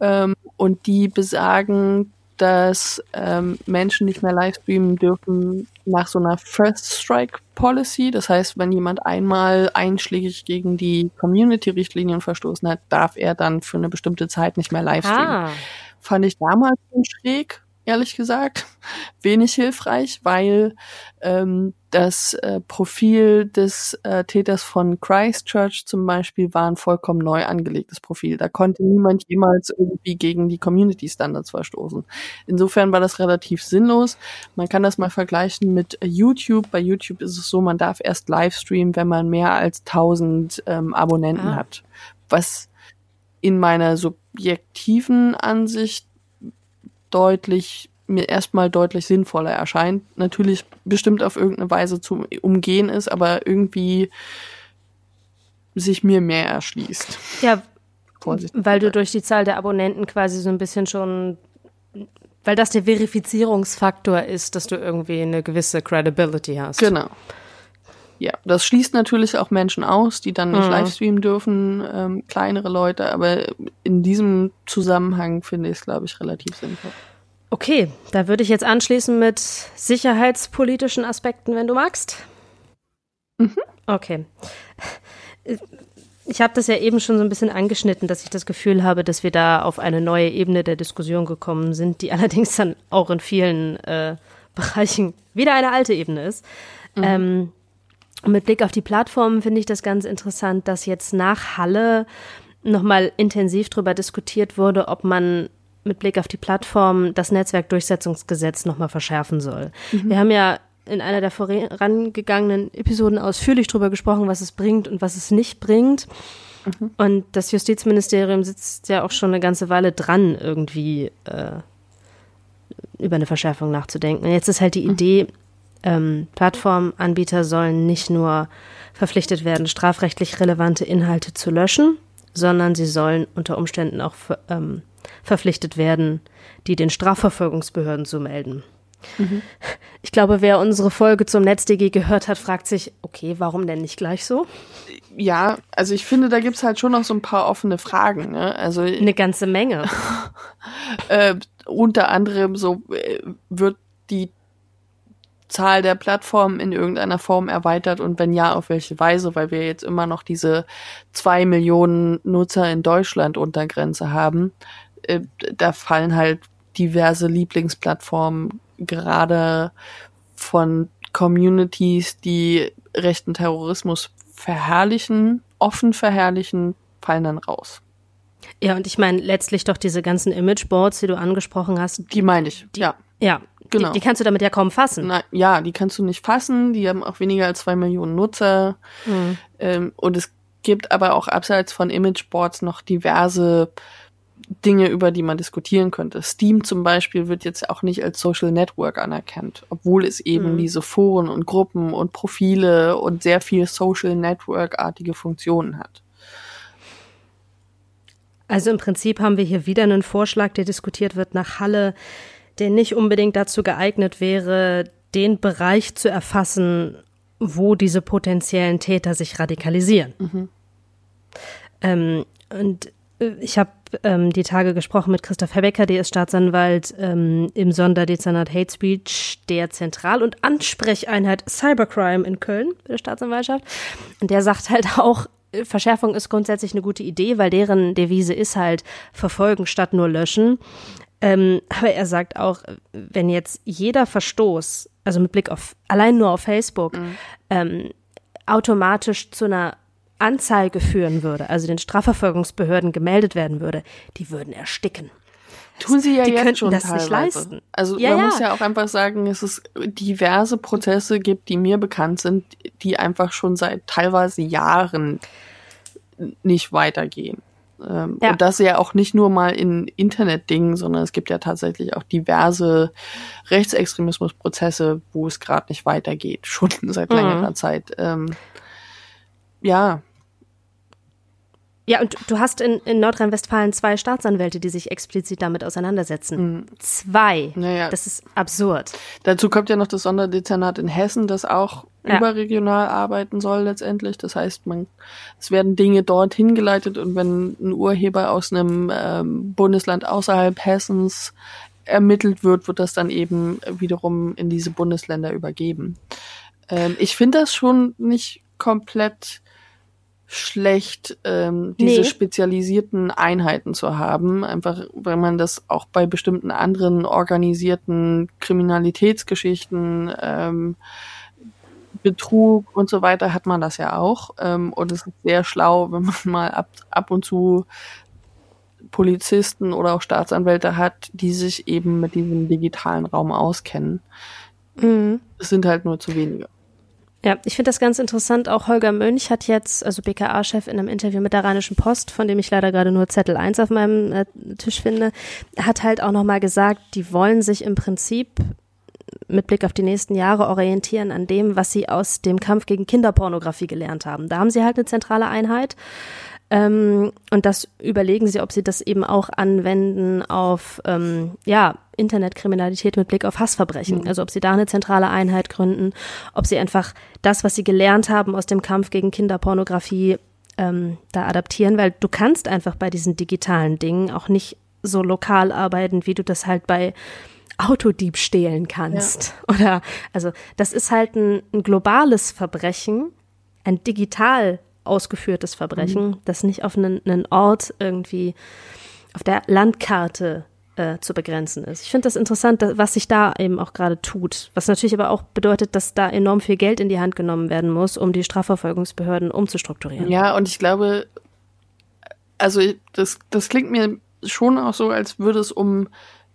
Ähm, und die besagen, dass ähm, Menschen nicht mehr livestreamen dürfen nach so einer First Strike Policy. Das heißt, wenn jemand einmal einschlägig gegen die Community-Richtlinien verstoßen hat, darf er dann für eine bestimmte Zeit nicht mehr livestreamen. Ah. Fand ich damals schon schräg, ehrlich gesagt, wenig hilfreich, weil ähm, das äh, Profil des äh, Täters von Christchurch zum Beispiel war ein vollkommen neu angelegtes Profil. Da konnte niemand jemals irgendwie gegen die Community Standards verstoßen. Insofern war das relativ sinnlos. Man kann das mal vergleichen mit YouTube. Bei YouTube ist es so, man darf erst Livestreamen, wenn man mehr als 1000 ähm, Abonnenten ah. hat. Was in meiner subjektiven Ansicht deutlich mir erstmal deutlich sinnvoller erscheint. Natürlich bestimmt auf irgendeine Weise zu umgehen ist, aber irgendwie sich mir mehr erschließt. Ja, Vorsichtig weil du durch die Zahl der Abonnenten quasi so ein bisschen schon, weil das der Verifizierungsfaktor ist, dass du irgendwie eine gewisse Credibility hast. Genau. Ja, das schließt natürlich auch Menschen aus, die dann nicht mhm. livestreamen dürfen, ähm, kleinere Leute, aber in diesem Zusammenhang finde ich es, glaube ich, relativ sinnvoll. Okay, da würde ich jetzt anschließen mit sicherheitspolitischen Aspekten, wenn du magst. Mhm. Okay. Ich habe das ja eben schon so ein bisschen angeschnitten, dass ich das Gefühl habe, dass wir da auf eine neue Ebene der Diskussion gekommen sind, die allerdings dann auch in vielen äh, Bereichen wieder eine alte Ebene ist. Mhm. Ähm, mit Blick auf die Plattformen finde ich das ganz interessant, dass jetzt nach Halle nochmal intensiv darüber diskutiert wurde, ob man mit Blick auf die Plattform das Netzwerkdurchsetzungsgesetz nochmal verschärfen soll. Mhm. Wir haben ja in einer der vorangegangenen Episoden ausführlich darüber gesprochen, was es bringt und was es nicht bringt. Mhm. Und das Justizministerium sitzt ja auch schon eine ganze Weile dran, irgendwie äh, über eine Verschärfung nachzudenken. Und jetzt ist halt die mhm. Idee, ähm, Plattformanbieter sollen nicht nur verpflichtet werden, strafrechtlich relevante Inhalte zu löschen, sondern sie sollen unter Umständen auch ähm, verpflichtet werden, die den Strafverfolgungsbehörden zu melden. Mhm. Ich glaube, wer unsere Folge zum NetzDG gehört hat, fragt sich, okay, warum denn nicht gleich so? Ja, also ich finde, da gibt's halt schon noch so ein paar offene Fragen. Ne? Also eine ganze Menge. äh, unter anderem so äh, wird die Zahl der Plattformen in irgendeiner Form erweitert und wenn ja, auf welche Weise, weil wir jetzt immer noch diese zwei Millionen Nutzer in Deutschland Untergrenze haben. Äh, da fallen halt diverse Lieblingsplattformen gerade von Communities, die rechten Terrorismus verherrlichen, offen verherrlichen, fallen dann raus. Ja, und ich meine letztlich doch diese ganzen Imageboards, die du angesprochen hast. Die meine ich, die, ja. Ja, genau. Die, die, kannst du damit ja kaum fassen. Na, ja, die kannst du nicht fassen. Die haben auch weniger als zwei Millionen Nutzer. Mhm. Ähm, und es gibt aber auch abseits von Imageboards noch diverse Dinge, über die man diskutieren könnte. Steam zum Beispiel wird jetzt auch nicht als Social Network anerkannt, obwohl es eben mhm. diese Foren und Gruppen und Profile und sehr viel Social Network-artige Funktionen hat. Also im Prinzip haben wir hier wieder einen Vorschlag, der diskutiert wird nach Halle, der nicht unbedingt dazu geeignet wäre, den Bereich zu erfassen, wo diese potenziellen Täter sich radikalisieren. Mhm. Ähm, und ich habe ähm, die Tage gesprochen mit Christoph Herbecker, der ist Staatsanwalt ähm, im Sonderdezernat Hate Speech der Zentral- und Ansprecheinheit Cybercrime in Köln bei der Staatsanwaltschaft. Und der sagt halt auch, Verschärfung ist grundsätzlich eine gute Idee, weil deren Devise ist halt verfolgen statt nur löschen. Ähm, aber er sagt auch, wenn jetzt jeder Verstoß, also mit Blick auf allein nur auf Facebook, mhm. ähm, automatisch zu einer Anzeige führen würde, also den Strafverfolgungsbehörden gemeldet werden würde, die würden ersticken. Tun sie ja die jetzt schon das teilweise. nicht leisten. Also ja, man ja. muss ja auch einfach sagen, dass es diverse Prozesse gibt, die mir bekannt sind, die einfach schon seit teilweise Jahren nicht weitergehen. Ähm, ja. Und das ja auch nicht nur mal in Internetdingen, sondern es gibt ja tatsächlich auch diverse Rechtsextremismusprozesse, wo es gerade nicht weitergeht, schon seit mhm. längerer Zeit. Ähm, ja, ja, und du hast in, in Nordrhein-Westfalen zwei Staatsanwälte, die sich explizit damit auseinandersetzen. Mhm. Zwei. Naja. Das ist absurd. Dazu kommt ja noch das Sonderdezernat in Hessen, das auch ja. überregional arbeiten soll letztendlich. Das heißt, man, es werden Dinge dort hingeleitet und wenn ein Urheber aus einem ähm, Bundesland außerhalb Hessens ermittelt wird, wird das dann eben wiederum in diese Bundesländer übergeben. Ähm, ich finde das schon nicht komplett schlecht, ähm, diese nee. spezialisierten Einheiten zu haben, einfach weil man das auch bei bestimmten anderen organisierten Kriminalitätsgeschichten, ähm, Betrug und so weiter hat man das ja auch. Ähm, und es ist sehr schlau, wenn man mal ab, ab und zu Polizisten oder auch Staatsanwälte hat, die sich eben mit diesem digitalen Raum auskennen. Mhm. Es sind halt nur zu wenige. Ja, ich finde das ganz interessant. Auch Holger Mönch hat jetzt, also BKA-Chef in einem Interview mit der Rheinischen Post, von dem ich leider gerade nur Zettel 1 auf meinem äh, Tisch finde, hat halt auch nochmal gesagt, die wollen sich im Prinzip mit Blick auf die nächsten Jahre orientieren an dem, was sie aus dem Kampf gegen Kinderpornografie gelernt haben. Da haben sie halt eine zentrale Einheit. Ähm, und das überlegen sie, ob sie das eben auch anwenden auf ähm, ja, Internetkriminalität mit Blick auf Hassverbrechen. Mhm. Also ob sie da eine zentrale Einheit gründen, ob sie einfach das, was sie gelernt haben aus dem Kampf gegen Kinderpornografie, ähm, da adaptieren, weil du kannst einfach bei diesen digitalen Dingen auch nicht so lokal arbeiten, wie du das halt bei Autodiebstählen kannst. Ja. Oder also das ist halt ein, ein globales Verbrechen, ein digital ausgeführtes Verbrechen, mhm. das nicht auf einen, einen, Ort irgendwie auf der Landkarte äh, zu begrenzen ist. Ich finde das interessant, was sich da eben auch gerade tut. Was natürlich aber auch bedeutet, dass da enorm viel Geld in die Hand genommen werden muss, um die Strafverfolgungsbehörden umzustrukturieren. Ja, und ich glaube, also das, das klingt mir schon auch so, als würde es um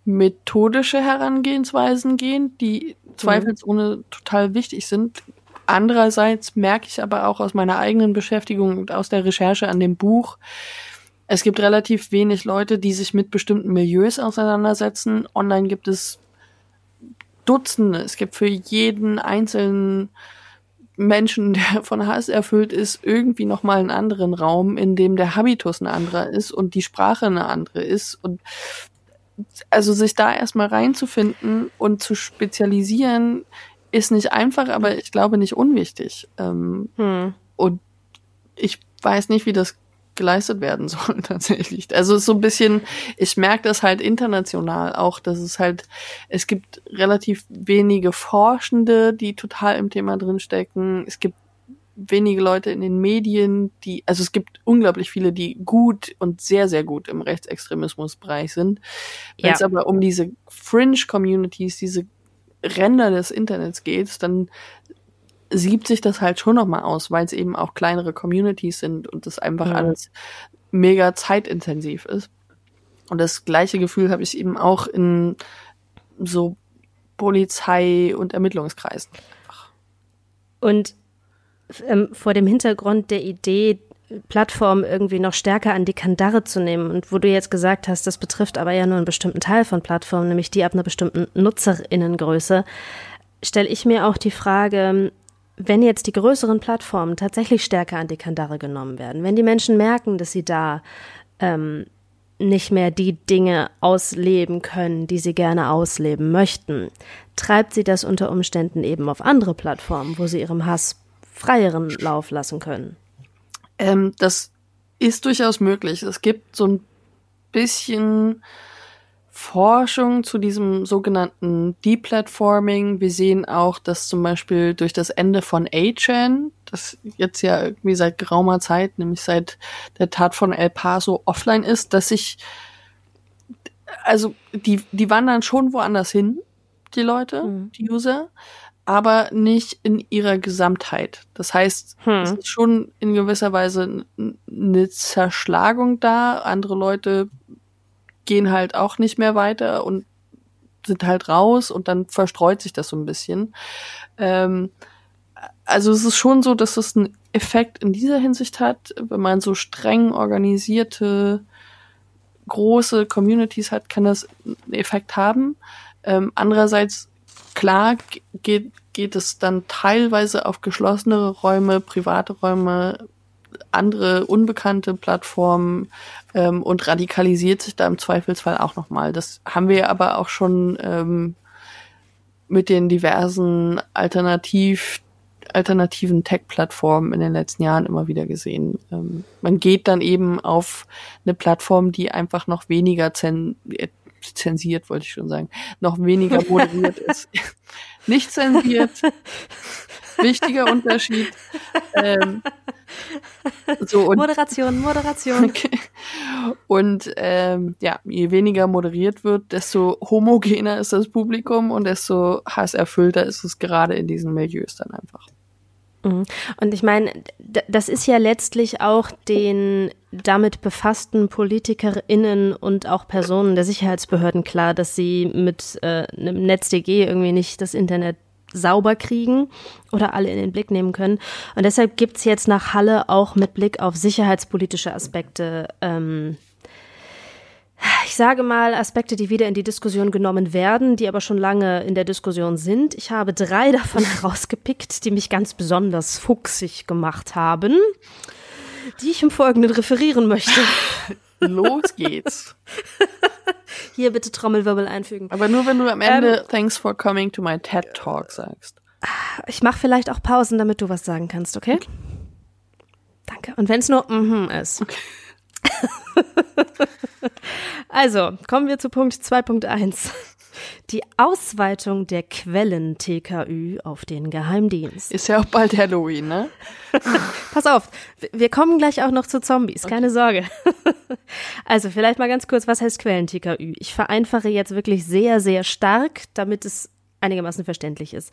methodische Herangehensweisen gehen, die zweifelsohne total wichtig sind. Andererseits merke ich aber auch aus meiner eigenen Beschäftigung und aus der Recherche an dem Buch, es gibt relativ wenig Leute, die sich mit bestimmten Milieus auseinandersetzen. Online gibt es Dutzende. Es gibt für jeden einzelnen Menschen, der von Hass erfüllt ist, irgendwie nochmal einen anderen Raum, in dem der Habitus ein anderer ist und die Sprache eine andere ist. Und also sich da erstmal reinzufinden und zu spezialisieren, ist nicht einfach, aber ich glaube nicht unwichtig. Ähm, hm. Und ich weiß nicht, wie das geleistet werden soll tatsächlich. Also ist so ein bisschen, ich merke das halt international auch, dass es halt, es gibt relativ wenige Forschende, die total im Thema drinstecken. Es gibt wenige Leute in den Medien, die, also es gibt unglaublich viele, die gut und sehr, sehr gut im Rechtsextremismusbereich sind. Wenn ja. es aber um diese Fringe-Communities, diese Ränder des Internets geht, dann siebt sich das halt schon nochmal aus, weil es eben auch kleinere Communities sind und das einfach ja. alles mega zeitintensiv ist. Und das gleiche Gefühl habe ich eben auch in so Polizei- und Ermittlungskreisen. Und ähm, vor dem Hintergrund der Idee, Plattformen irgendwie noch stärker an die Kandare zu nehmen. Und wo du jetzt gesagt hast, das betrifft aber ja nur einen bestimmten Teil von Plattformen, nämlich die ab einer bestimmten Nutzerinnengröße, stelle ich mir auch die Frage, wenn jetzt die größeren Plattformen tatsächlich stärker an die Kandare genommen werden, wenn die Menschen merken, dass sie da ähm, nicht mehr die Dinge ausleben können, die sie gerne ausleben möchten, treibt sie das unter Umständen eben auf andere Plattformen, wo sie ihrem Hass freieren Lauf lassen können. Ähm, das ist durchaus möglich. Es gibt so ein bisschen Forschung zu diesem sogenannten Deplatforming. Wir sehen auch, dass zum Beispiel durch das Ende von A-Chan, das jetzt ja irgendwie seit geraumer Zeit, nämlich seit der Tat von El Paso offline ist, dass sich, also die, die wandern schon woanders hin, die Leute, mhm. die User, aber nicht in ihrer Gesamtheit. Das heißt, hm. es ist schon in gewisser Weise eine Zerschlagung da. Andere Leute gehen halt auch nicht mehr weiter und sind halt raus und dann verstreut sich das so ein bisschen. Ähm, also es ist schon so, dass es einen Effekt in dieser Hinsicht hat, wenn man so streng organisierte große Communities hat, kann das einen Effekt haben. Ähm, andererseits Klar geht, geht es dann teilweise auf geschlossenere Räume, private Räume, andere unbekannte Plattformen ähm, und radikalisiert sich da im Zweifelsfall auch nochmal. Das haben wir aber auch schon ähm, mit den diversen Alternativ alternativen Tech-Plattformen in den letzten Jahren immer wieder gesehen. Ähm, man geht dann eben auf eine Plattform, die einfach noch weniger zen zensiert, wollte ich schon sagen, noch weniger moderiert ist. Nicht zensiert. Wichtiger Unterschied. Ähm, so und, Moderation, Moderation. Okay. Und ähm, ja, je weniger moderiert wird, desto homogener ist das Publikum und desto hasserfüllter ist es gerade in diesen Milieus dann einfach. Mhm. Und ich meine, das ist ja letztlich auch den damit befassten PolitikerInnen und auch Personen der Sicherheitsbehörden klar, dass sie mit äh, einem NetzDG irgendwie nicht das Internet sauber kriegen oder alle in den Blick nehmen können. Und deshalb gibt's jetzt nach Halle auch mit Blick auf sicherheitspolitische Aspekte, ähm, ich sage mal, Aspekte, die wieder in die Diskussion genommen werden, die aber schon lange in der Diskussion sind. Ich habe drei davon herausgepickt, die mich ganz besonders fuchsig gemacht haben, die ich im Folgenden referieren möchte. Los geht's. Hier bitte Trommelwirbel einfügen. Aber nur wenn du am Ende ähm, Thanks for coming to my TED Talk sagst. Ich mache vielleicht auch Pausen, damit du was sagen kannst, okay? okay. Danke. Und wenn es nur mhm mm ist. Okay. also, kommen wir zu Punkt 2.1. Die Ausweitung der Quellen TKÜ auf den Geheimdienst. Ist ja auch bald Halloween, ne? Pass auf, wir kommen gleich auch noch zu Zombies, okay. keine Sorge. also vielleicht mal ganz kurz, was heißt Quellen TKÜ? Ich vereinfache jetzt wirklich sehr, sehr stark, damit es einigermaßen verständlich ist.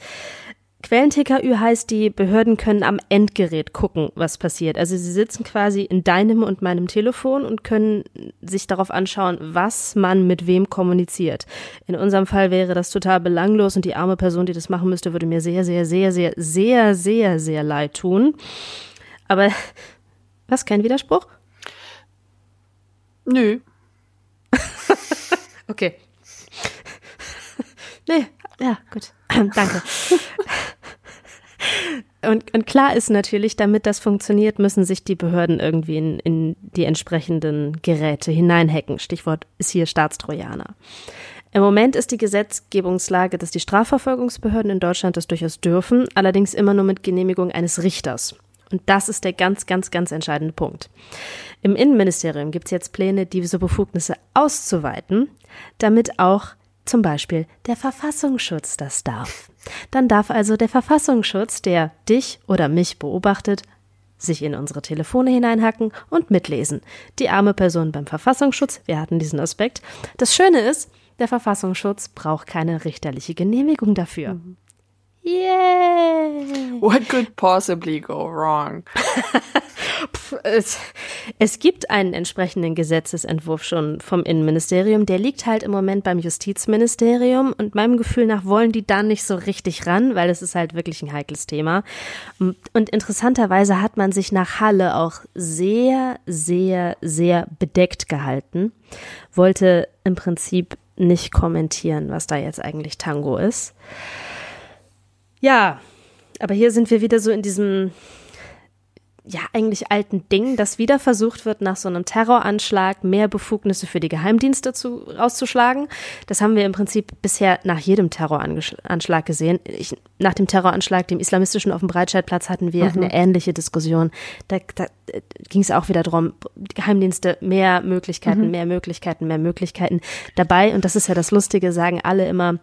Quellen-TKÜ heißt, die Behörden können am Endgerät gucken, was passiert. Also sie sitzen quasi in deinem und meinem Telefon und können sich darauf anschauen, was man mit wem kommuniziert. In unserem Fall wäre das total belanglos und die arme Person, die das machen müsste, würde mir sehr, sehr, sehr, sehr, sehr, sehr, sehr leid tun. Aber was, kein Widerspruch? Nö. okay. nee, ja, gut. Danke. Und, und, klar ist natürlich, damit das funktioniert, müssen sich die Behörden irgendwie in, in die entsprechenden Geräte hineinhacken. Stichwort ist hier Staatstrojaner. Im Moment ist die Gesetzgebungslage, dass die Strafverfolgungsbehörden in Deutschland das durchaus dürfen, allerdings immer nur mit Genehmigung eines Richters. Und das ist der ganz, ganz, ganz entscheidende Punkt. Im Innenministerium gibt es jetzt Pläne, diese Befugnisse auszuweiten, damit auch zum Beispiel der Verfassungsschutz das darf. Dann darf also der Verfassungsschutz, der dich oder mich beobachtet, sich in unsere Telefone hineinhacken und mitlesen. Die arme Person beim Verfassungsschutz, wir hatten diesen Aspekt. Das Schöne ist, der Verfassungsschutz braucht keine richterliche Genehmigung dafür. Mhm. Yay! What could possibly go wrong? es, es gibt einen entsprechenden Gesetzesentwurf schon vom Innenministerium. Der liegt halt im Moment beim Justizministerium und meinem Gefühl nach wollen die da nicht so richtig ran, weil es ist halt wirklich ein heikles Thema. Und interessanterweise hat man sich nach Halle auch sehr, sehr, sehr bedeckt gehalten, wollte im Prinzip nicht kommentieren, was da jetzt eigentlich Tango ist. Ja, aber hier sind wir wieder so in diesem ja eigentlich alten Ding, dass wieder versucht wird, nach so einem Terroranschlag mehr Befugnisse für die Geheimdienste zu, rauszuschlagen. Das haben wir im Prinzip bisher nach jedem Terroranschlag gesehen. Ich, nach dem Terroranschlag, dem islamistischen auf dem Breitscheidplatz, hatten wir mhm. eine ähnliche Diskussion. Da, da äh, ging es auch wieder darum, Geheimdienste, mehr Möglichkeiten, mhm. mehr Möglichkeiten, mehr Möglichkeiten dabei. Und das ist ja das Lustige, sagen alle immer,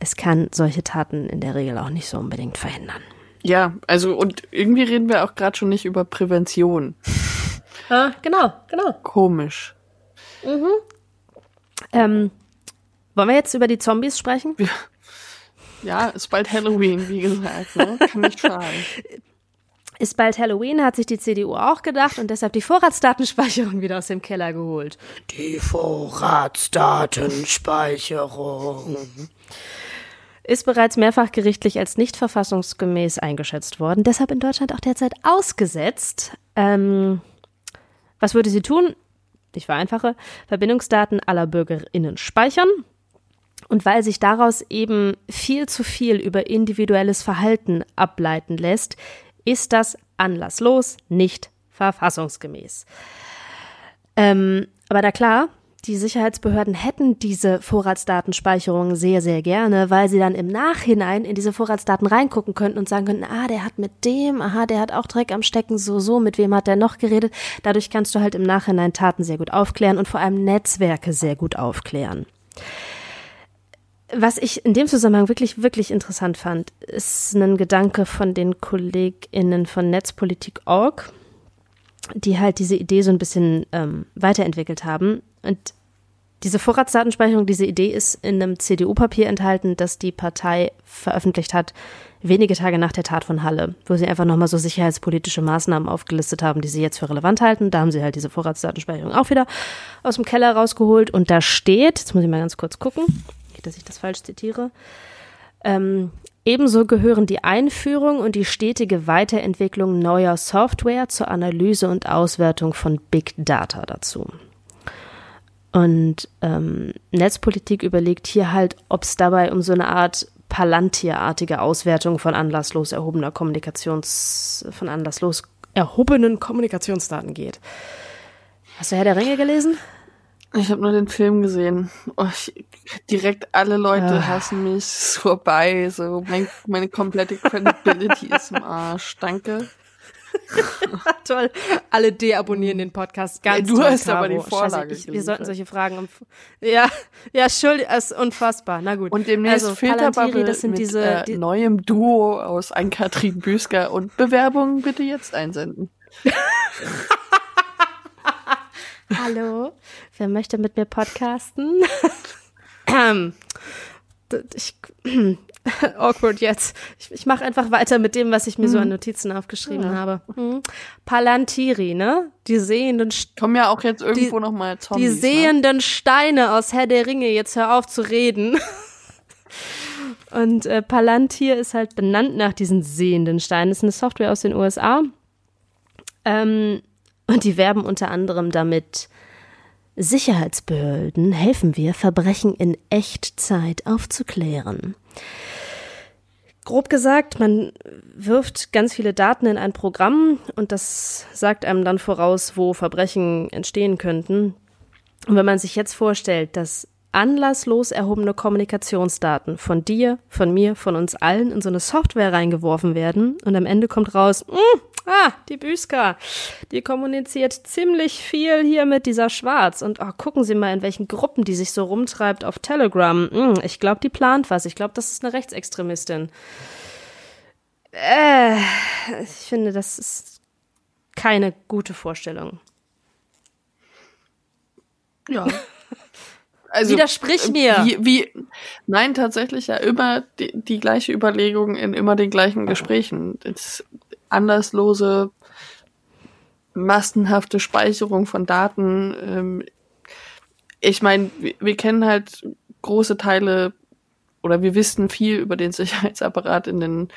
es kann solche Taten in der Regel auch nicht so unbedingt verhindern. Ja, also und irgendwie reden wir auch gerade schon nicht über Prävention. Ah, genau, genau. Komisch. Mhm. Ähm, wollen wir jetzt über die Zombies sprechen? Ja, ja ist bald Halloween, wie gesagt. Ne? Kann nicht schaden. Ist bald Halloween, hat sich die CDU auch gedacht und deshalb die Vorratsdatenspeicherung wieder aus dem Keller geholt. Die Vorratsdatenspeicherung. Ist bereits mehrfach gerichtlich als nicht verfassungsgemäß eingeschätzt worden, deshalb in Deutschland auch derzeit ausgesetzt. Ähm, was würde sie tun? Ich vereinfache, Verbindungsdaten aller BürgerInnen speichern. Und weil sich daraus eben viel zu viel über individuelles Verhalten ableiten lässt, ist das anlasslos nicht verfassungsgemäß. Ähm, aber da klar, die Sicherheitsbehörden hätten diese Vorratsdatenspeicherung sehr, sehr gerne, weil sie dann im Nachhinein in diese Vorratsdaten reingucken könnten und sagen könnten, ah, der hat mit dem, aha, der hat auch Dreck am Stecken, so, so, mit wem hat der noch geredet. Dadurch kannst du halt im Nachhinein Taten sehr gut aufklären und vor allem Netzwerke sehr gut aufklären. Was ich in dem Zusammenhang wirklich, wirklich interessant fand, ist ein Gedanke von den KollegInnen von Netzpolitik.org, die halt diese Idee so ein bisschen ähm, weiterentwickelt haben. Und diese Vorratsdatenspeicherung, diese Idee ist in einem CDU-Papier enthalten, das die Partei veröffentlicht hat, wenige Tage nach der Tat von Halle, wo sie einfach nochmal so sicherheitspolitische Maßnahmen aufgelistet haben, die sie jetzt für relevant halten. Da haben sie halt diese Vorratsdatenspeicherung auch wieder aus dem Keller rausgeholt. Und da steht, jetzt muss ich mal ganz kurz gucken, dass ich das falsch zitiere, Ähm, ebenso gehören die Einführung und die stetige Weiterentwicklung neuer Software zur Analyse und Auswertung von Big Data dazu. Und ähm, Netzpolitik überlegt hier halt, ob es dabei um so eine Art Palantir-artige Auswertung von anlasslos erhobener Kommunikations, von anlasslos erhobenen Kommunikationsdaten geht. Hast du Herr der Ringe gelesen? Ich habe nur den Film gesehen. Oh, ich, direkt alle Leute ah. hassen mich. Vorbei. So, mein, meine komplette Credibility ist im Arsch. Danke. Toll. Alle deabonnieren den Podcast. Ganz ja, du toll, hast Caro. aber die Vorlage. Scheiße, ich, wir sollten solche Fragen. Ja, ja, schuld, ist unfassbar. Na gut. Und demnächst also, Filterbubble das sind mit diese, äh, die, neuem Duo aus Ann-Kathrin Büsker und Bewerbungen bitte jetzt einsenden. Hallo, wer möchte mit mir podcasten? Ähm, ich, awkward jetzt. Ich, ich mache einfach weiter mit dem, was ich mir mhm. so an Notizen aufgeschrieben ja. habe. Mhm. Palantiri, ne? Die sehenden St Kommen ja auch jetzt irgendwo die, noch mal Zombies, Die ne? sehenden ne? Steine aus Herr der Ringe. Jetzt hör auf zu reden. Und äh, Palantir ist halt benannt nach diesen sehenden Steinen. Das ist eine Software aus den USA. Ähm, und die werben unter anderem damit, Sicherheitsbehörden helfen wir, Verbrechen in Echtzeit aufzuklären. Grob gesagt, man wirft ganz viele Daten in ein Programm und das sagt einem dann voraus, wo Verbrechen entstehen könnten. Und wenn man sich jetzt vorstellt, dass anlasslos erhobene Kommunikationsdaten von dir, von mir, von uns allen in so eine Software reingeworfen werden und am Ende kommt raus, mm, ah, die Büska, die kommuniziert ziemlich viel hier mit dieser Schwarz und oh, gucken Sie mal, in welchen Gruppen die sich so rumtreibt auf Telegram. Mm, ich glaube, die plant was. Ich glaube, das ist eine Rechtsextremistin. Äh, ich finde, das ist keine gute Vorstellung. Ja. Also, Widersprich äh, mir. Wie, wie, nein, tatsächlich ja immer die, die gleiche Überlegung in immer den gleichen Gesprächen. Das anderslose, massenhafte Speicherung von Daten. Ähm, ich meine, wir, wir kennen halt große Teile oder wir wissen viel über den Sicherheitsapparat in den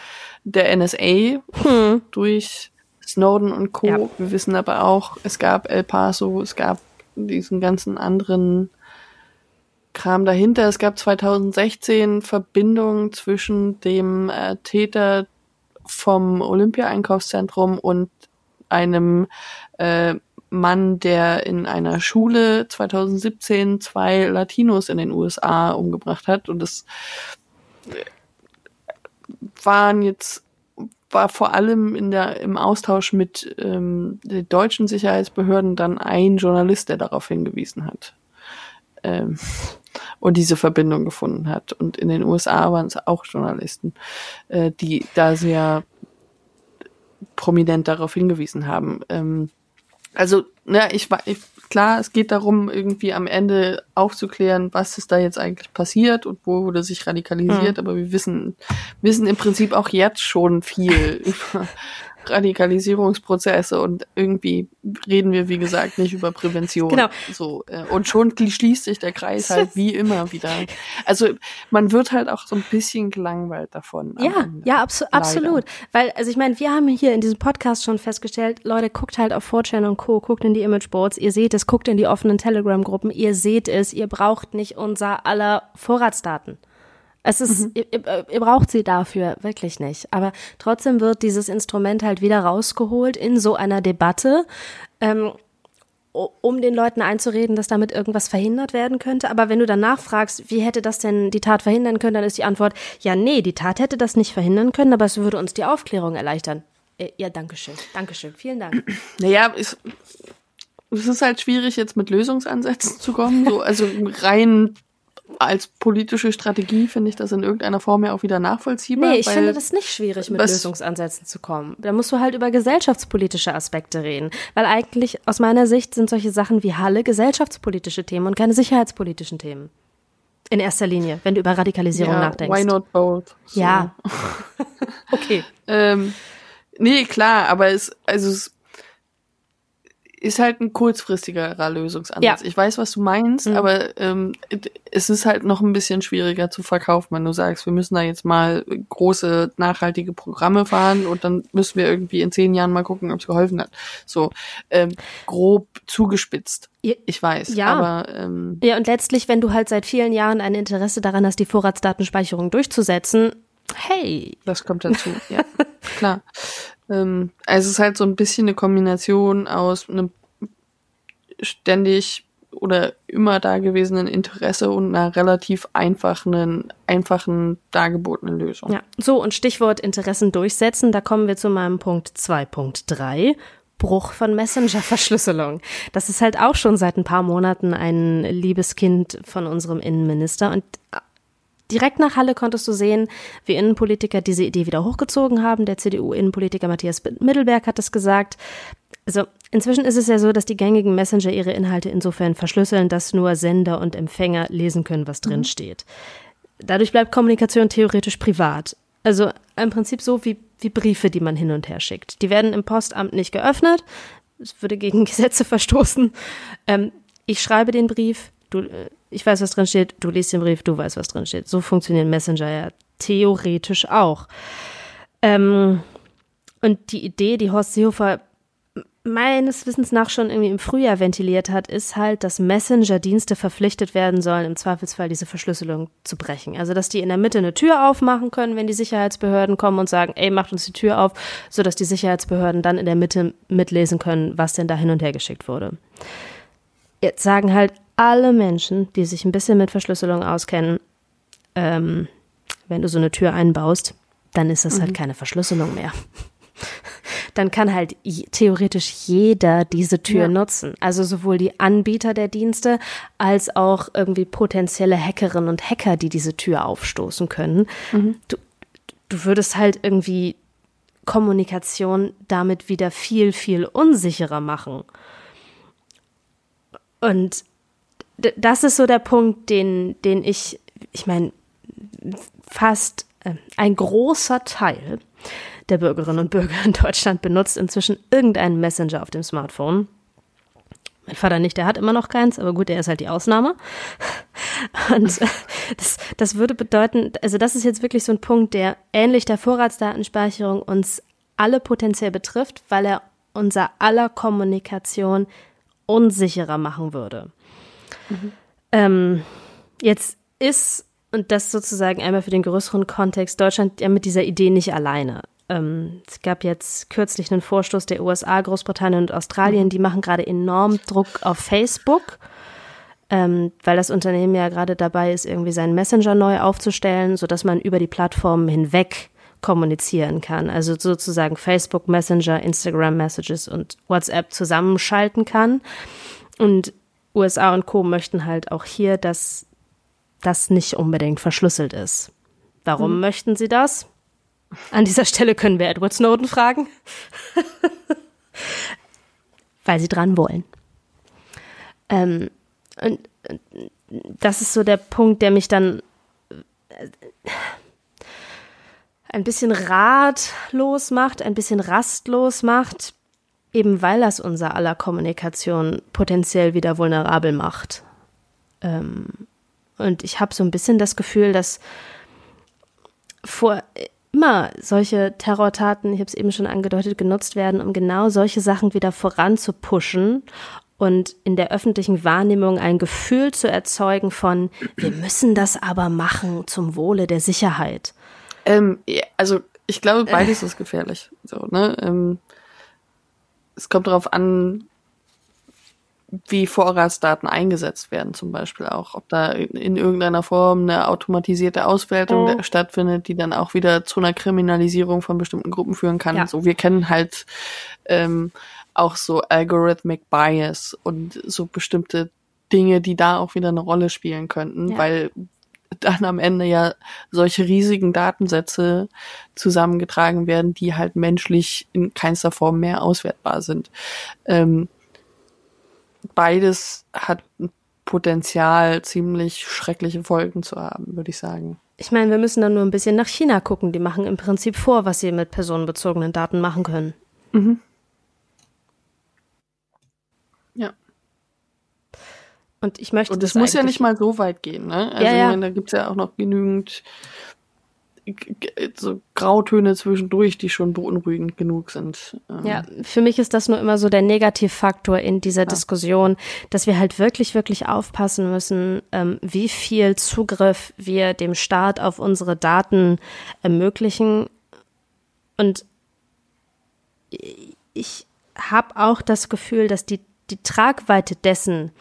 der NSA hm. durch Snowden und Co. Ja. Wir wissen aber auch, es gab El Paso, es gab diesen ganzen anderen Kram dahinter. Es gab 2016 Verbindungen zwischen dem äh, Täter vom Olympia-Einkaufszentrum und einem äh, Mann, der in einer Schule 2017 zwei Latinos in den USA umgebracht hat. Und das äh, waren jetzt war vor allem in der im Austausch mit ähm, den deutschen Sicherheitsbehörden dann ein Journalist, der darauf hingewiesen hat. Ähm, und diese Verbindung gefunden hat. Und in den USA waren es auch Journalisten, äh, die da sehr prominent darauf hingewiesen haben. Ähm, also, na, ich war, ich, klar, es geht darum, irgendwie am Ende aufzuklären, was ist da jetzt eigentlich passiert und wo wurde sich radikalisiert, mhm. aber wir wissen, wissen im Prinzip auch jetzt schon viel über Radikalisierungsprozesse und irgendwie reden wir, wie gesagt, nicht über Prävention. Genau. So, äh, und schon schließt sich der Kreis halt wie immer wieder. Also man wird halt auch so ein bisschen gelangweilt davon. Ja, ja, abso Leider. absolut. Weil, also ich meine, wir haben hier in diesem Podcast schon festgestellt, Leute, guckt halt auf 4chan und Co., guckt in die Imageboards, ihr seht es, guckt in die offenen Telegram-Gruppen, ihr seht es, ihr braucht nicht unser aller Vorratsdaten. Es ist, mhm. ihr, ihr, braucht sie dafür wirklich nicht. Aber trotzdem wird dieses Instrument halt wieder rausgeholt in so einer Debatte, ähm, um den Leuten einzureden, dass damit irgendwas verhindert werden könnte. Aber wenn du danach fragst, wie hätte das denn die Tat verhindern können, dann ist die Antwort, ja, nee, die Tat hätte das nicht verhindern können, aber es würde uns die Aufklärung erleichtern. Äh, ja, danke schön. Dankeschön. Vielen Dank. Naja, es, es ist halt schwierig, jetzt mit Lösungsansätzen zu kommen. So, also rein als politische Strategie finde ich das in irgendeiner Form ja auch wieder nachvollziehbar. Nee, ich finde das nicht schwierig, mit Lösungsansätzen zu kommen. Da musst du halt über gesellschaftspolitische Aspekte reden. Weil eigentlich aus meiner Sicht sind solche Sachen wie Halle gesellschaftspolitische Themen und keine sicherheitspolitischen Themen. In erster Linie, wenn du über Radikalisierung ja, nachdenkst. Why not both? So. Ja. okay. ähm, nee, klar, aber es, also es, ist halt ein kurzfristigerer Lösungsansatz. Ja. Ich weiß, was du meinst, mhm. aber ähm, es ist halt noch ein bisschen schwieriger zu verkaufen, wenn du sagst, wir müssen da jetzt mal große, nachhaltige Programme fahren und dann müssen wir irgendwie in zehn Jahren mal gucken, ob es geholfen hat. So ähm, grob zugespitzt. Ich weiß, ja. aber ähm, ja und letztlich, wenn du halt seit vielen Jahren ein Interesse daran hast, die Vorratsdatenspeicherung durchzusetzen, hey, das kommt dazu. ja, klar. Ähm, also es ist halt so ein bisschen eine Kombination aus einem ständig oder immer dagewesenen Interesse und einer relativ einfachen, einfachen dargebotenen Lösung. Ja, so und Stichwort Interessen durchsetzen, da kommen wir zu meinem Punkt 2.3. Bruch von Messenger-Verschlüsselung. Das ist halt auch schon seit ein paar Monaten ein liebes Kind von unserem Innenminister und Direkt nach Halle konntest du sehen, wie Innenpolitiker diese Idee wieder hochgezogen haben. Der CDU-Innenpolitiker Matthias Mittelberg hat es gesagt. Also inzwischen ist es ja so, dass die gängigen Messenger ihre Inhalte insofern verschlüsseln, dass nur Sender und Empfänger lesen können, was drin mhm. steht. Dadurch bleibt Kommunikation theoretisch privat. Also im Prinzip so wie, wie Briefe, die man hin und her schickt. Die werden im Postamt nicht geöffnet. Es würde gegen Gesetze verstoßen. Ähm, ich schreibe den Brief, du, äh, ich weiß, was drin steht, du liest den Brief, du weißt, was drin steht. So funktionieren Messenger ja theoretisch auch. Ähm, und die Idee, die Horst Seehofer meines Wissens nach schon irgendwie im Frühjahr ventiliert hat, ist halt, dass Messenger-Dienste verpflichtet werden sollen, im Zweifelsfall diese Verschlüsselung zu brechen. Also, dass die in der Mitte eine Tür aufmachen können, wenn die Sicherheitsbehörden kommen und sagen, ey, macht uns die Tür auf, sodass die Sicherheitsbehörden dann in der Mitte mitlesen können, was denn da hin und her geschickt wurde. Jetzt sagen halt alle Menschen, die sich ein bisschen mit Verschlüsselung auskennen, ähm, wenn du so eine Tür einbaust, dann ist das halt mhm. halt keine Verschlüsselung mehr. dann kann halt theoretisch jeder diese Tür ja. nutzen. Also sowohl die Anbieter der Dienste als auch irgendwie potenzielle Hackerinnen und Hacker, die diese Tür aufstoßen können. Mhm. Du, du würdest halt irgendwie Kommunikation damit wieder viel, viel unsicherer machen. Und das ist so der Punkt, den, den ich, ich meine, fast äh, ein großer Teil der Bürgerinnen und Bürger in Deutschland benutzt inzwischen irgendeinen Messenger auf dem Smartphone. Mein Vater nicht, der hat immer noch keins, aber gut, der ist halt die Ausnahme. Und das, das würde bedeuten, also das ist jetzt wirklich so ein Punkt, der ähnlich der Vorratsdatenspeicherung uns alle potenziell betrifft, weil er unser aller Kommunikation unsicherer machen würde. Mhm. Ähm, jetzt ist, und das sozusagen einmal für den größeren Kontext, Deutschland ja mit dieser Idee nicht alleine. Ähm, es gab jetzt kürzlich einen Vorstoß der USA, Großbritannien und Australien, die machen gerade enorm Druck auf Facebook, ähm, weil das Unternehmen ja gerade dabei ist, irgendwie seinen Messenger neu aufzustellen, sodass man über die Plattformen hinweg kommunizieren kann. Also sozusagen Facebook Messenger, Instagram Messages und WhatsApp zusammenschalten kann. Und USA und Co. möchten halt auch hier, dass das nicht unbedingt verschlüsselt ist. Warum mhm. möchten sie das? An dieser Stelle können wir Edward Snowden fragen. Weil sie dran wollen. Ähm, und das ist so der Punkt, der mich dann äh, ein bisschen ratlos macht, ein bisschen rastlos macht, eben weil das unser aller Kommunikation potenziell wieder vulnerabel macht. Ähm, und ich habe so ein bisschen das Gefühl, dass vor immer solche Terrortaten, ich habe es eben schon angedeutet, genutzt werden, um genau solche Sachen wieder voranzupushen und in der öffentlichen Wahrnehmung ein Gefühl zu erzeugen von, wir müssen das aber machen zum Wohle der Sicherheit. Ähm, also ich glaube, beides ist gefährlich. So, ne? Ähm, es kommt darauf an, wie Vorratsdaten eingesetzt werden, zum Beispiel auch, ob da in irgendeiner Form eine automatisierte Auswertung oh. stattfindet, die dann auch wieder zu einer Kriminalisierung von bestimmten Gruppen führen kann. Ja. So, wir kennen halt ähm, auch so Algorithmic Bias und so bestimmte Dinge, die da auch wieder eine Rolle spielen könnten, ja. weil dann am Ende ja solche riesigen Datensätze zusammengetragen werden, die halt menschlich in keinster Form mehr auswertbar sind. Ähm, beides hat Potenzial, ziemlich schreckliche Folgen zu haben, würde ich sagen. Ich meine, wir müssen dann nur ein bisschen nach China gucken. Die machen im Prinzip vor, was sie mit personenbezogenen Daten machen können. Mhm. Und ich möchte. Und es muss ja nicht mal so weit gehen, ne? Also ja, ja. Ich meine, da gibt's ja auch noch genügend so Grautöne zwischendurch, die schon beunruhigend genug sind. Ähm. Ja, für mich ist das nur immer so der Negativfaktor in dieser ja. Diskussion, dass wir halt wirklich, wirklich aufpassen müssen, ähm, wie viel Zugriff wir dem Staat auf unsere Daten ermöglichen. Und ich habe auch das Gefühl, dass die, die Tragweite dessen,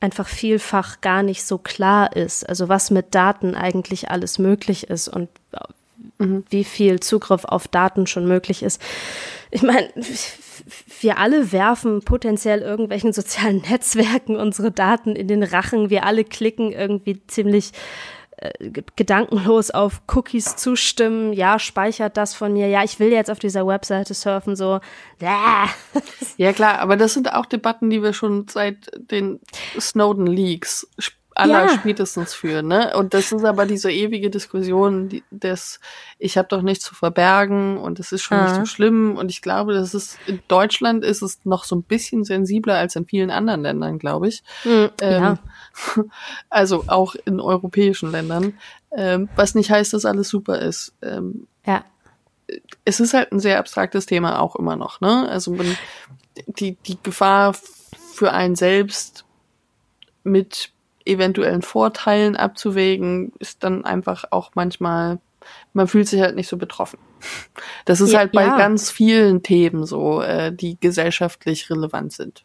einfach vielfach gar nicht so klar ist. Also was mit Daten eigentlich alles möglich ist und mhm. wie viel Zugriff auf Daten schon möglich ist. Ich meine, wir alle werfen potenziell irgendwelchen sozialen Netzwerken unsere Daten in den Rachen. Wir alle klicken irgendwie ziemlich äh, gedankenlos auf Cookies zustimmen, ja, speichert das von mir, ja, ich will jetzt auf dieser Webseite surfen, so. Ja, klar, aber das sind auch Debatten, die wir schon seit den Snowden Leaks aller ja. spätestens führen, ne? Und das ist aber diese ewige Diskussion die, des, ich habe doch nichts zu verbergen und es ist schon ja. nicht so schlimm. Und ich glaube, das ist in Deutschland ist es noch so ein bisschen sensibler als in vielen anderen Ländern, glaube ich. Mhm, ähm, ja. Also auch in europäischen Ländern. Ähm, was nicht heißt, dass alles super ist. Ähm, ja. Es ist halt ein sehr abstraktes Thema auch immer noch, ne? Also man, die, die Gefahr für einen selbst mit eventuellen Vorteilen abzuwägen, ist dann einfach auch manchmal, man fühlt sich halt nicht so betroffen. Das ist ja, halt bei ja. ganz vielen Themen so, äh, die gesellschaftlich relevant sind.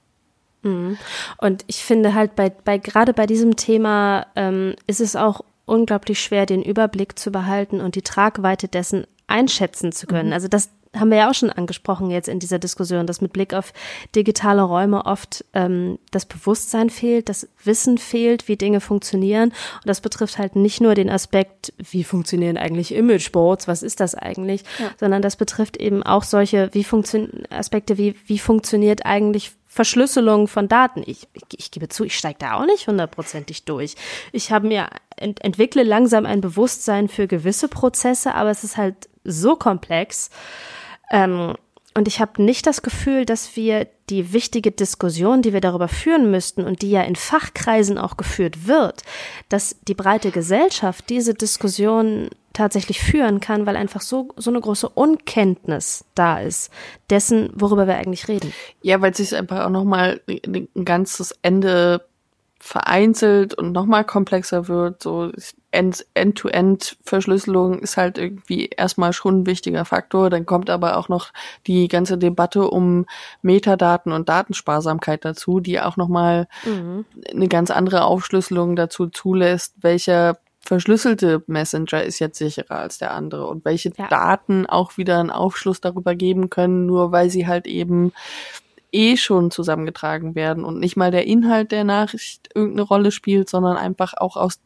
Mhm. Und ich finde halt bei, bei gerade bei diesem Thema ähm, ist es auch unglaublich schwer, den Überblick zu behalten und die Tragweite dessen einschätzen zu können. Mhm. Also das haben wir ja auch schon angesprochen jetzt in dieser Diskussion, dass mit Blick auf digitale Räume oft ähm, das Bewusstsein fehlt, das Wissen fehlt, wie Dinge funktionieren. Und das betrifft halt nicht nur den Aspekt, wie funktionieren eigentlich Imageboards, was ist das eigentlich, ja. sondern das betrifft eben auch solche wie funktion Aspekte wie, wie funktioniert eigentlich Verschlüsselung von Daten. Ich, ich, ich gebe zu, ich steige da auch nicht hundertprozentig durch. Ich habe mir ent, entwickle langsam ein Bewusstsein für gewisse Prozesse, aber es ist halt so komplex. Ähm, und ich habe nicht das Gefühl, dass wir die wichtige Diskussion, die wir darüber führen müssten und die ja in Fachkreisen auch geführt wird, dass die breite Gesellschaft diese Diskussion tatsächlich führen kann, weil einfach so, so eine große Unkenntnis da ist dessen, worüber wir eigentlich reden. Ja, weil es sich einfach auch nochmal ein ganzes Ende vereinzelt und nochmal komplexer wird. So End-to-End-Verschlüsselung ist halt irgendwie erstmal schon ein wichtiger Faktor. Dann kommt aber auch noch die ganze Debatte um Metadaten und Datensparsamkeit dazu, die auch nochmal mhm. eine ganz andere Aufschlüsselung dazu zulässt, welcher verschlüsselte Messenger ist jetzt sicherer als der andere und welche ja. Daten auch wieder einen Aufschluss darüber geben können, nur weil sie halt eben eh schon zusammengetragen werden und nicht mal der Inhalt der Nachricht irgendeine Rolle spielt, sondern einfach auch aus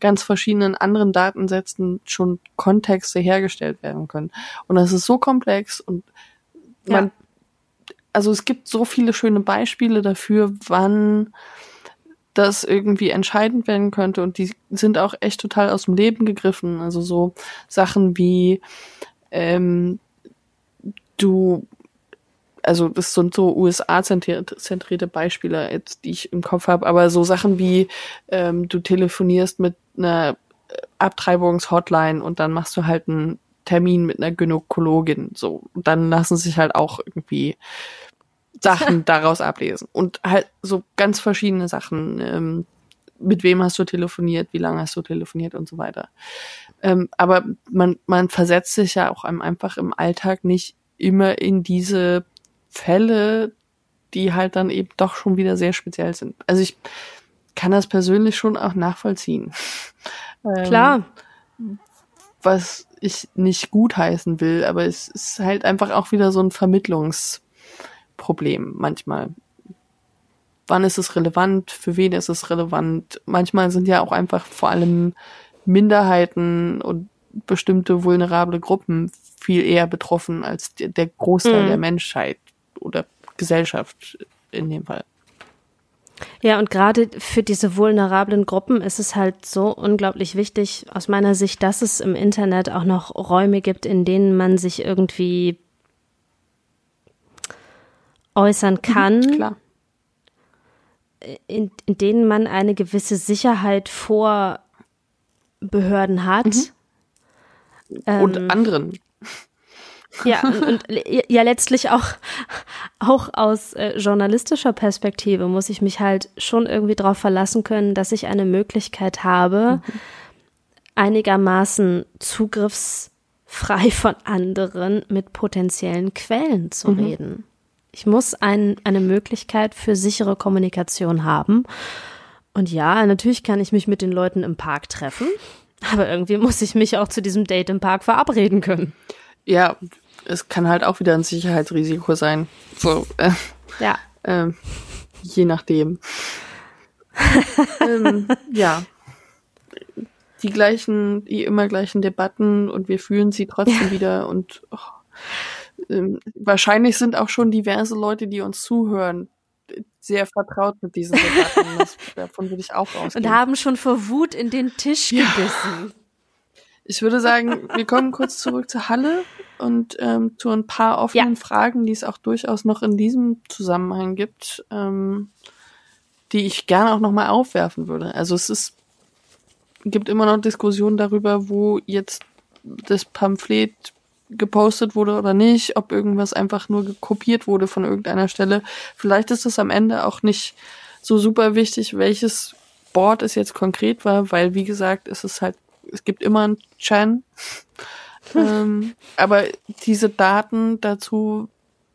ganz verschiedenen anderen Datensätzen schon Kontexte hergestellt werden können. Und das ist so komplex und man, ja. also es gibt so viele schöne Beispiele dafür, wann das irgendwie entscheidend werden könnte und die sind auch echt total aus dem Leben gegriffen. Also so Sachen wie ähm, du also das sind so USA-zentrierte Beispiele jetzt, die ich im Kopf habe, aber so Sachen wie ähm, du telefonierst mit einer Abtreibungshotline und dann machst du halt einen Termin mit einer Gynäkologin, so und dann lassen sich halt auch irgendwie Sachen daraus ablesen und halt so ganz verschiedene Sachen. Ähm, mit wem hast du telefoniert, wie lange hast du telefoniert und so weiter. Ähm, aber man, man versetzt sich ja auch einfach im Alltag nicht immer in diese Fälle, die halt dann eben doch schon wieder sehr speziell sind. Also ich kann das persönlich schon auch nachvollziehen. Klar. Ähm, was ich nicht gutheißen will, aber es ist halt einfach auch wieder so ein Vermittlungsproblem manchmal. Wann ist es relevant? Für wen ist es relevant? Manchmal sind ja auch einfach vor allem Minderheiten und bestimmte vulnerable Gruppen viel eher betroffen als der Großteil mhm. der Menschheit oder Gesellschaft in dem Fall. Ja, und gerade für diese vulnerablen Gruppen ist es halt so unglaublich wichtig, aus meiner Sicht, dass es im Internet auch noch Räume gibt, in denen man sich irgendwie äußern mhm, kann. Klar. in, in denen man eine gewisse Sicherheit vor Behörden hat. Mhm. Und ähm, anderen. Ja, und, und, ja, letztlich auch, auch aus äh, journalistischer Perspektive muss ich mich halt schon irgendwie darauf verlassen können, dass ich eine Möglichkeit habe, mhm. einigermaßen zugriffsfrei von anderen mit potenziellen Quellen zu mhm. reden. Ich muss ein, eine Möglichkeit für sichere Kommunikation haben. Und ja, natürlich kann ich mich mit den Leuten im Park treffen, aber irgendwie muss ich mich auch zu diesem Date im Park verabreden können. Ja, es kann halt auch wieder ein Sicherheitsrisiko sein. So, äh, ja. Äh, je nachdem. ähm, ja. Die gleichen, die immer gleichen Debatten und wir fühlen sie trotzdem ja. wieder und oh, ähm, wahrscheinlich sind auch schon diverse Leute, die uns zuhören, sehr vertraut mit diesen Debatten. Das, davon würde ich auch ausgehen. Und haben schon vor Wut in den Tisch ja. Ich würde sagen, wir kommen kurz zurück zur Halle und ähm, zu ein paar offenen ja. Fragen, die es auch durchaus noch in diesem Zusammenhang gibt, ähm, die ich gerne auch nochmal aufwerfen würde. Also es ist, gibt immer noch Diskussionen darüber, wo jetzt das Pamphlet gepostet wurde oder nicht, ob irgendwas einfach nur kopiert wurde von irgendeiner Stelle. Vielleicht ist es am Ende auch nicht so super wichtig, welches Board es jetzt konkret war, weil wie gesagt, es ist halt, es gibt immer ein Chan. Ähm, aber diese Daten dazu,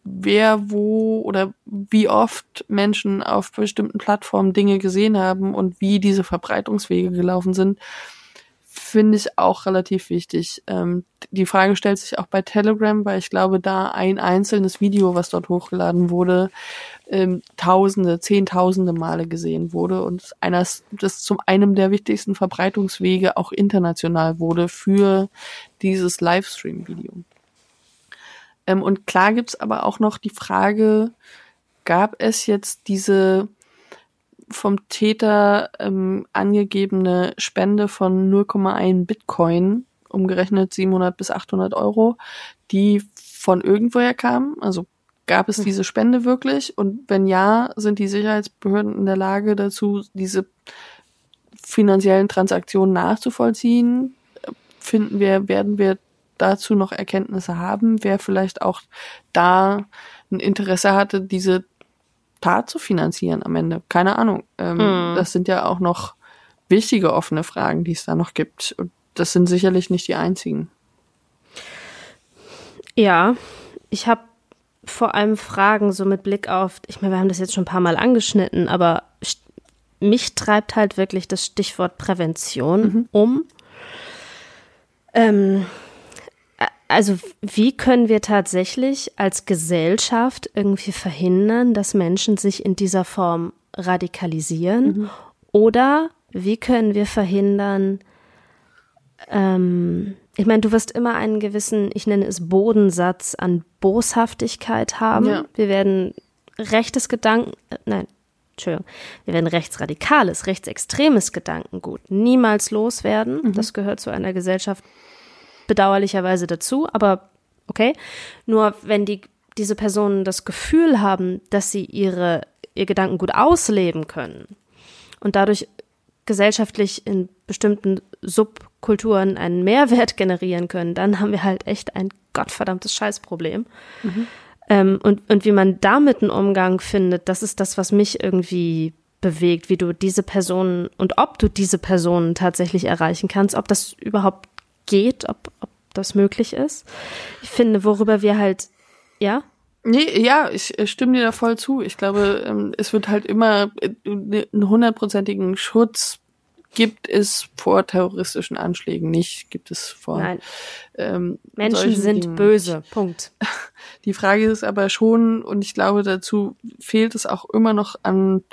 wer wo oder wie oft Menschen auf bestimmten Plattformen Dinge gesehen haben und wie diese Verbreitungswege gelaufen sind, finde ich auch relativ wichtig. Ähm, die Frage stellt sich auch bei Telegram, weil ich glaube, da ein einzelnes Video, was dort hochgeladen wurde, ähm, Tausende, Zehntausende Male gesehen wurde und einer, das zum einem der wichtigsten Verbreitungswege auch international wurde für dieses Livestream-Video. Ähm, und klar gibt's aber auch noch die Frage, gab es jetzt diese vom Täter ähm, angegebene Spende von 0,1 Bitcoin, umgerechnet 700 bis 800 Euro, die von irgendwoher kam, also Gab es hm. diese Spende wirklich? Und wenn ja, sind die Sicherheitsbehörden in der Lage dazu, diese finanziellen Transaktionen nachzuvollziehen? Finden wir, werden wir dazu noch Erkenntnisse haben, wer vielleicht auch da ein Interesse hatte, diese Tat zu finanzieren am Ende? Keine Ahnung. Ähm, hm. Das sind ja auch noch wichtige offene Fragen, die es da noch gibt. Und das sind sicherlich nicht die einzigen. Ja, ich habe vor allem Fragen, so mit Blick auf, ich meine, wir haben das jetzt schon ein paar Mal angeschnitten, aber mich treibt halt wirklich das Stichwort Prävention mhm. um. Ähm, also wie können wir tatsächlich als Gesellschaft irgendwie verhindern, dass Menschen sich in dieser Form radikalisieren? Mhm. Oder wie können wir verhindern, ähm, ich meine, du wirst immer einen gewissen, ich nenne es Bodensatz an Boshaftigkeit haben. Ja. Wir werden rechtes Gedanken, äh, nein, Entschuldigung, wir werden rechtsradikales, rechtsextremes Gedankengut niemals loswerden. Mhm. Das gehört zu einer Gesellschaft bedauerlicherweise dazu, aber okay. Nur wenn die, diese Personen das Gefühl haben, dass sie ihre, ihr Gedankengut ausleben können und dadurch gesellschaftlich in bestimmten Subkulturen einen Mehrwert generieren können, dann haben wir halt echt ein gottverdammtes Scheißproblem. Mhm. Ähm, und, und wie man damit einen Umgang findet, das ist das, was mich irgendwie bewegt, wie du diese Personen und ob du diese Personen tatsächlich erreichen kannst, ob das überhaupt geht, ob, ob das möglich ist. Ich finde, worüber wir halt, ja? Nee, ja, ich stimme dir da voll zu. Ich glaube, ähm, es wird halt immer äh, einen hundertprozentigen Schutz gibt es vor terroristischen Anschlägen nicht, gibt es vor. Nein. Ähm, Menschen sind Dingen. böse. Punkt. Die Frage ist aber schon, und ich glaube, dazu fehlt es auch immer noch an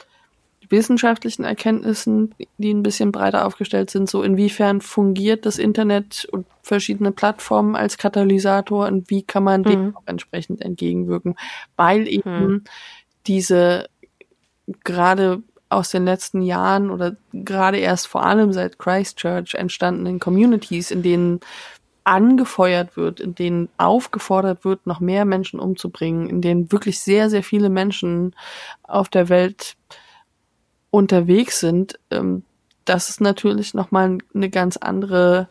wissenschaftlichen Erkenntnissen, die ein bisschen breiter aufgestellt sind, so inwiefern fungiert das Internet und verschiedene Plattformen als Katalysator und wie kann man mhm. dem auch entsprechend entgegenwirken, weil eben mhm. diese gerade aus den letzten Jahren oder gerade erst vor allem seit Christchurch entstandenen Communities, in denen angefeuert wird, in denen aufgefordert wird, noch mehr Menschen umzubringen, in denen wirklich sehr, sehr viele Menschen auf der Welt unterwegs sind, ähm, das ist natürlich nochmal eine ganz andere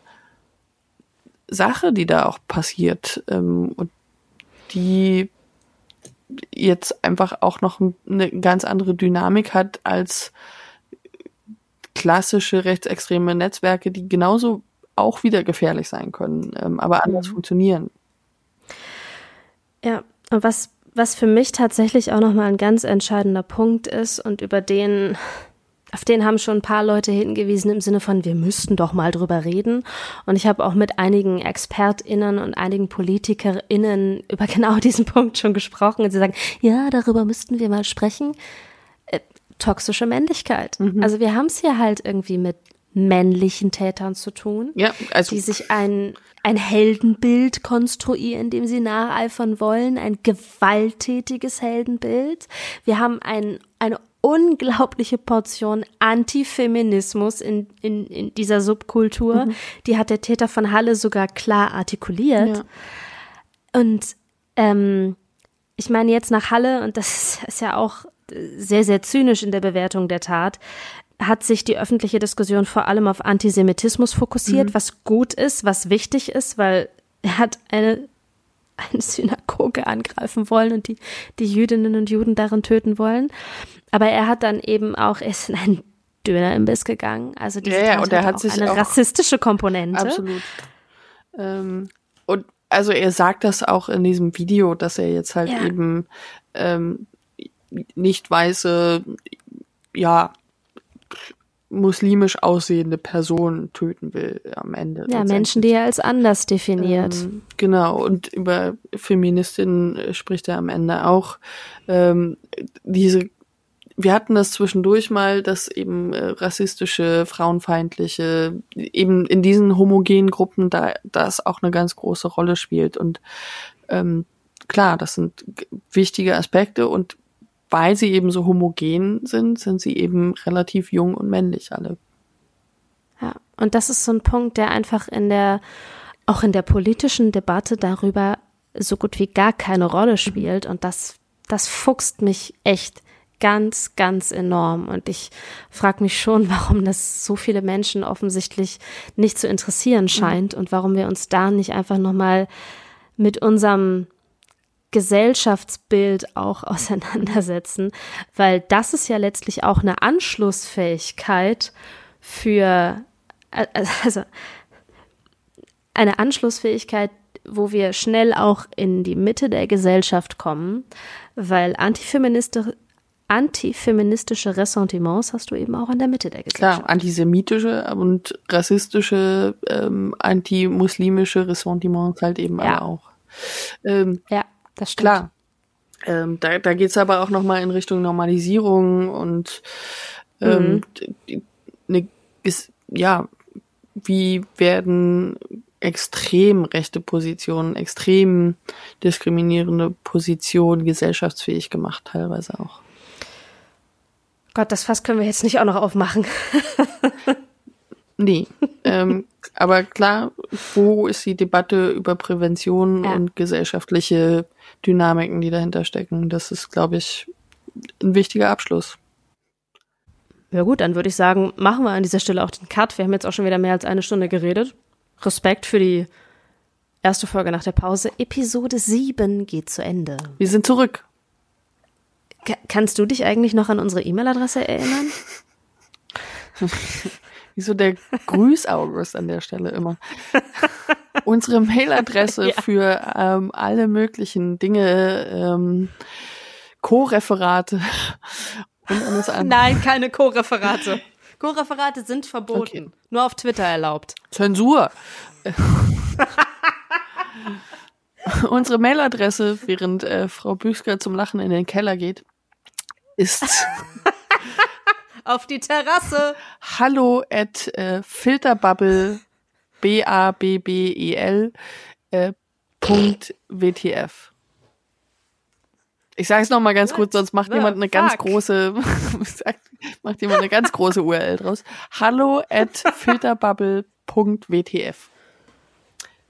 Sache, die da auch passiert ähm, und die jetzt einfach auch noch eine ganz andere Dynamik hat als klassische rechtsextreme Netzwerke, die genauso auch wieder gefährlich sein können, ähm, aber anders mhm. funktionieren. Ja, und was, was für mich tatsächlich auch nochmal ein ganz entscheidender Punkt ist und über den auf den haben schon ein paar Leute hingewiesen im Sinne von, wir müssten doch mal drüber reden. Und ich habe auch mit einigen ExpertInnen und einigen PolitikerInnen über genau diesen Punkt schon gesprochen. Und sie sagen, ja, darüber müssten wir mal sprechen. Äh, toxische Männlichkeit. Mhm. Also wir haben es hier halt irgendwie mit männlichen Tätern zu tun, ja, also die sich ein, ein Heldenbild konstruieren, dem sie nacheifern wollen, ein gewalttätiges Heldenbild. Wir haben ein, eine unglaubliche Portion Antifeminismus in, in, in dieser Subkultur. Mhm. Die hat der Täter von Halle sogar klar artikuliert. Ja. Und ähm, ich meine jetzt nach Halle, und das ist ja auch sehr, sehr zynisch in der Bewertung der Tat, hat sich die öffentliche Diskussion vor allem auf Antisemitismus fokussiert, mhm. was gut ist, was wichtig ist, weil er hat eine eine Synagoge angreifen wollen und die, die Jüdinnen und Juden darin töten wollen. Aber er hat dann eben auch, er ist in einen Dönerimbiss gegangen. Also diese ja, ja, und er hat sich eine auch, rassistische Komponente. Absolut. Ähm, und also er sagt das auch in diesem Video, dass er jetzt halt ja. eben ähm, nicht weiße, ja, muslimisch aussehende Person töten will am Ende. Ja, Menschen, die er als anders definiert. Ähm, genau, und über Feministinnen spricht er am Ende auch. Ähm, diese wir hatten das zwischendurch mal, dass eben äh, rassistische, frauenfeindliche, eben in diesen homogenen Gruppen da das auch eine ganz große Rolle spielt. Und ähm, klar, das sind wichtige Aspekte und weil sie eben so homogen sind, sind sie eben relativ jung und männlich alle. Ja, und das ist so ein Punkt, der einfach in der, auch in der politischen Debatte darüber so gut wie gar keine Rolle spielt. Und das, das fuchst mich echt ganz, ganz enorm. Und ich frage mich schon, warum das so viele Menschen offensichtlich nicht zu interessieren scheint mhm. und warum wir uns da nicht einfach nochmal mit unserem Gesellschaftsbild auch auseinandersetzen, weil das ist ja letztlich auch eine Anschlussfähigkeit für, äh, also eine Anschlussfähigkeit, wo wir schnell auch in die Mitte der Gesellschaft kommen, weil Antifeministi antifeministische Ressentiments hast du eben auch in der Mitte der Gesellschaft. Klar, antisemitische und rassistische, ähm, antimuslimische Ressentiments halt eben ja. auch. Ähm, ja. Das stimmt. Klar. Ähm, da da geht es aber auch nochmal in Richtung Normalisierung und ähm, mhm. ne, ist, ja, wie werden extrem rechte Positionen, extrem diskriminierende Positionen gesellschaftsfähig gemacht, teilweise auch. Gott, das Fass können wir jetzt nicht auch noch aufmachen. nee. ähm, aber klar, wo ist die Debatte über Prävention ja. und gesellschaftliche Dynamiken, die dahinter stecken? Das ist, glaube ich, ein wichtiger Abschluss. Ja gut, dann würde ich sagen, machen wir an dieser Stelle auch den Cut. Wir haben jetzt auch schon wieder mehr als eine Stunde geredet. Respekt für die erste Folge nach der Pause. Episode 7 geht zu Ende. Wir sind zurück. K kannst du dich eigentlich noch an unsere E-Mail-Adresse erinnern? Wieso der Grüß-August an der Stelle immer? Unsere Mailadresse ja. für ähm, alle möglichen Dinge, ähm, Co-Referate und alles andere. Nein, keine Co-Referate. Co-Referate sind verboten. Okay. Nur auf Twitter erlaubt. Zensur. Unsere Mailadresse, während äh, Frau Büsker zum Lachen in den Keller geht, ist auf die Terrasse. Hallo at äh, Filterbubble B A B B E L äh, Punkt WTF. Ich sage es noch mal ganz What kurz, sonst macht jemand eine fuck? ganz große macht jemand eine ganz große URL draus. Hallo at filterbubble.wtf.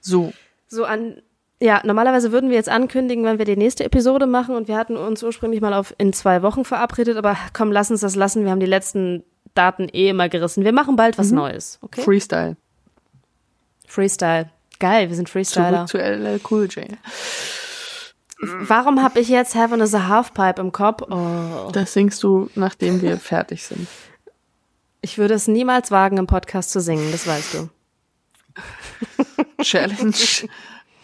So. So an ja, normalerweise würden wir jetzt ankündigen, wenn wir die nächste Episode machen und wir hatten uns ursprünglich mal auf in zwei Wochen verabredet, aber komm, lass uns das lassen. Wir haben die letzten Daten eh immer gerissen. Wir machen bald was mhm. Neues, okay? Freestyle. Freestyle. Geil, wir sind Freestyler. Zurück zu LL Cool J. Warum habe ich jetzt Heaven is a Halfpipe im Kopf? Oh. Das singst du, nachdem wir fertig sind. Ich würde es niemals wagen, im Podcast zu singen, das weißt du. Challenge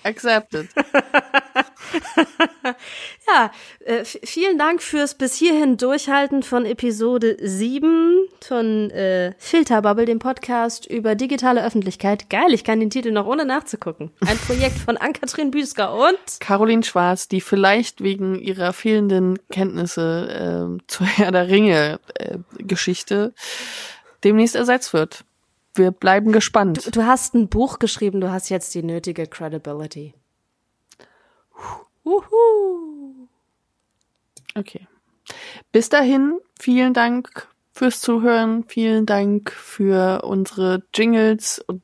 accepted. ja, äh, vielen Dank fürs bis hierhin Durchhalten von Episode 7 von äh, Filterbubble, dem Podcast über digitale Öffentlichkeit. Geil, ich kann den Titel noch ohne nachzugucken. Ein Projekt von Ann-Kathrin Büsker und Caroline Schwarz, die vielleicht wegen ihrer fehlenden Kenntnisse äh, zur Herr der Ringe äh, Geschichte demnächst ersetzt wird. Wir bleiben gespannt. Du, du hast ein Buch geschrieben, du hast jetzt die nötige Credibility. Uhu. Okay. Bis dahin, vielen Dank fürs Zuhören, vielen Dank für unsere Jingles und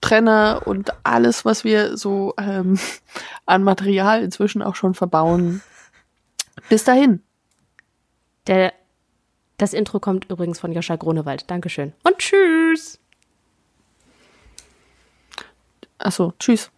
Trenner und alles, was wir so ähm, an Material inzwischen auch schon verbauen. Bis dahin. Der, das Intro kommt übrigens von Joscha Grunewald. Dankeschön. Und tschüss. Achso, tschüss.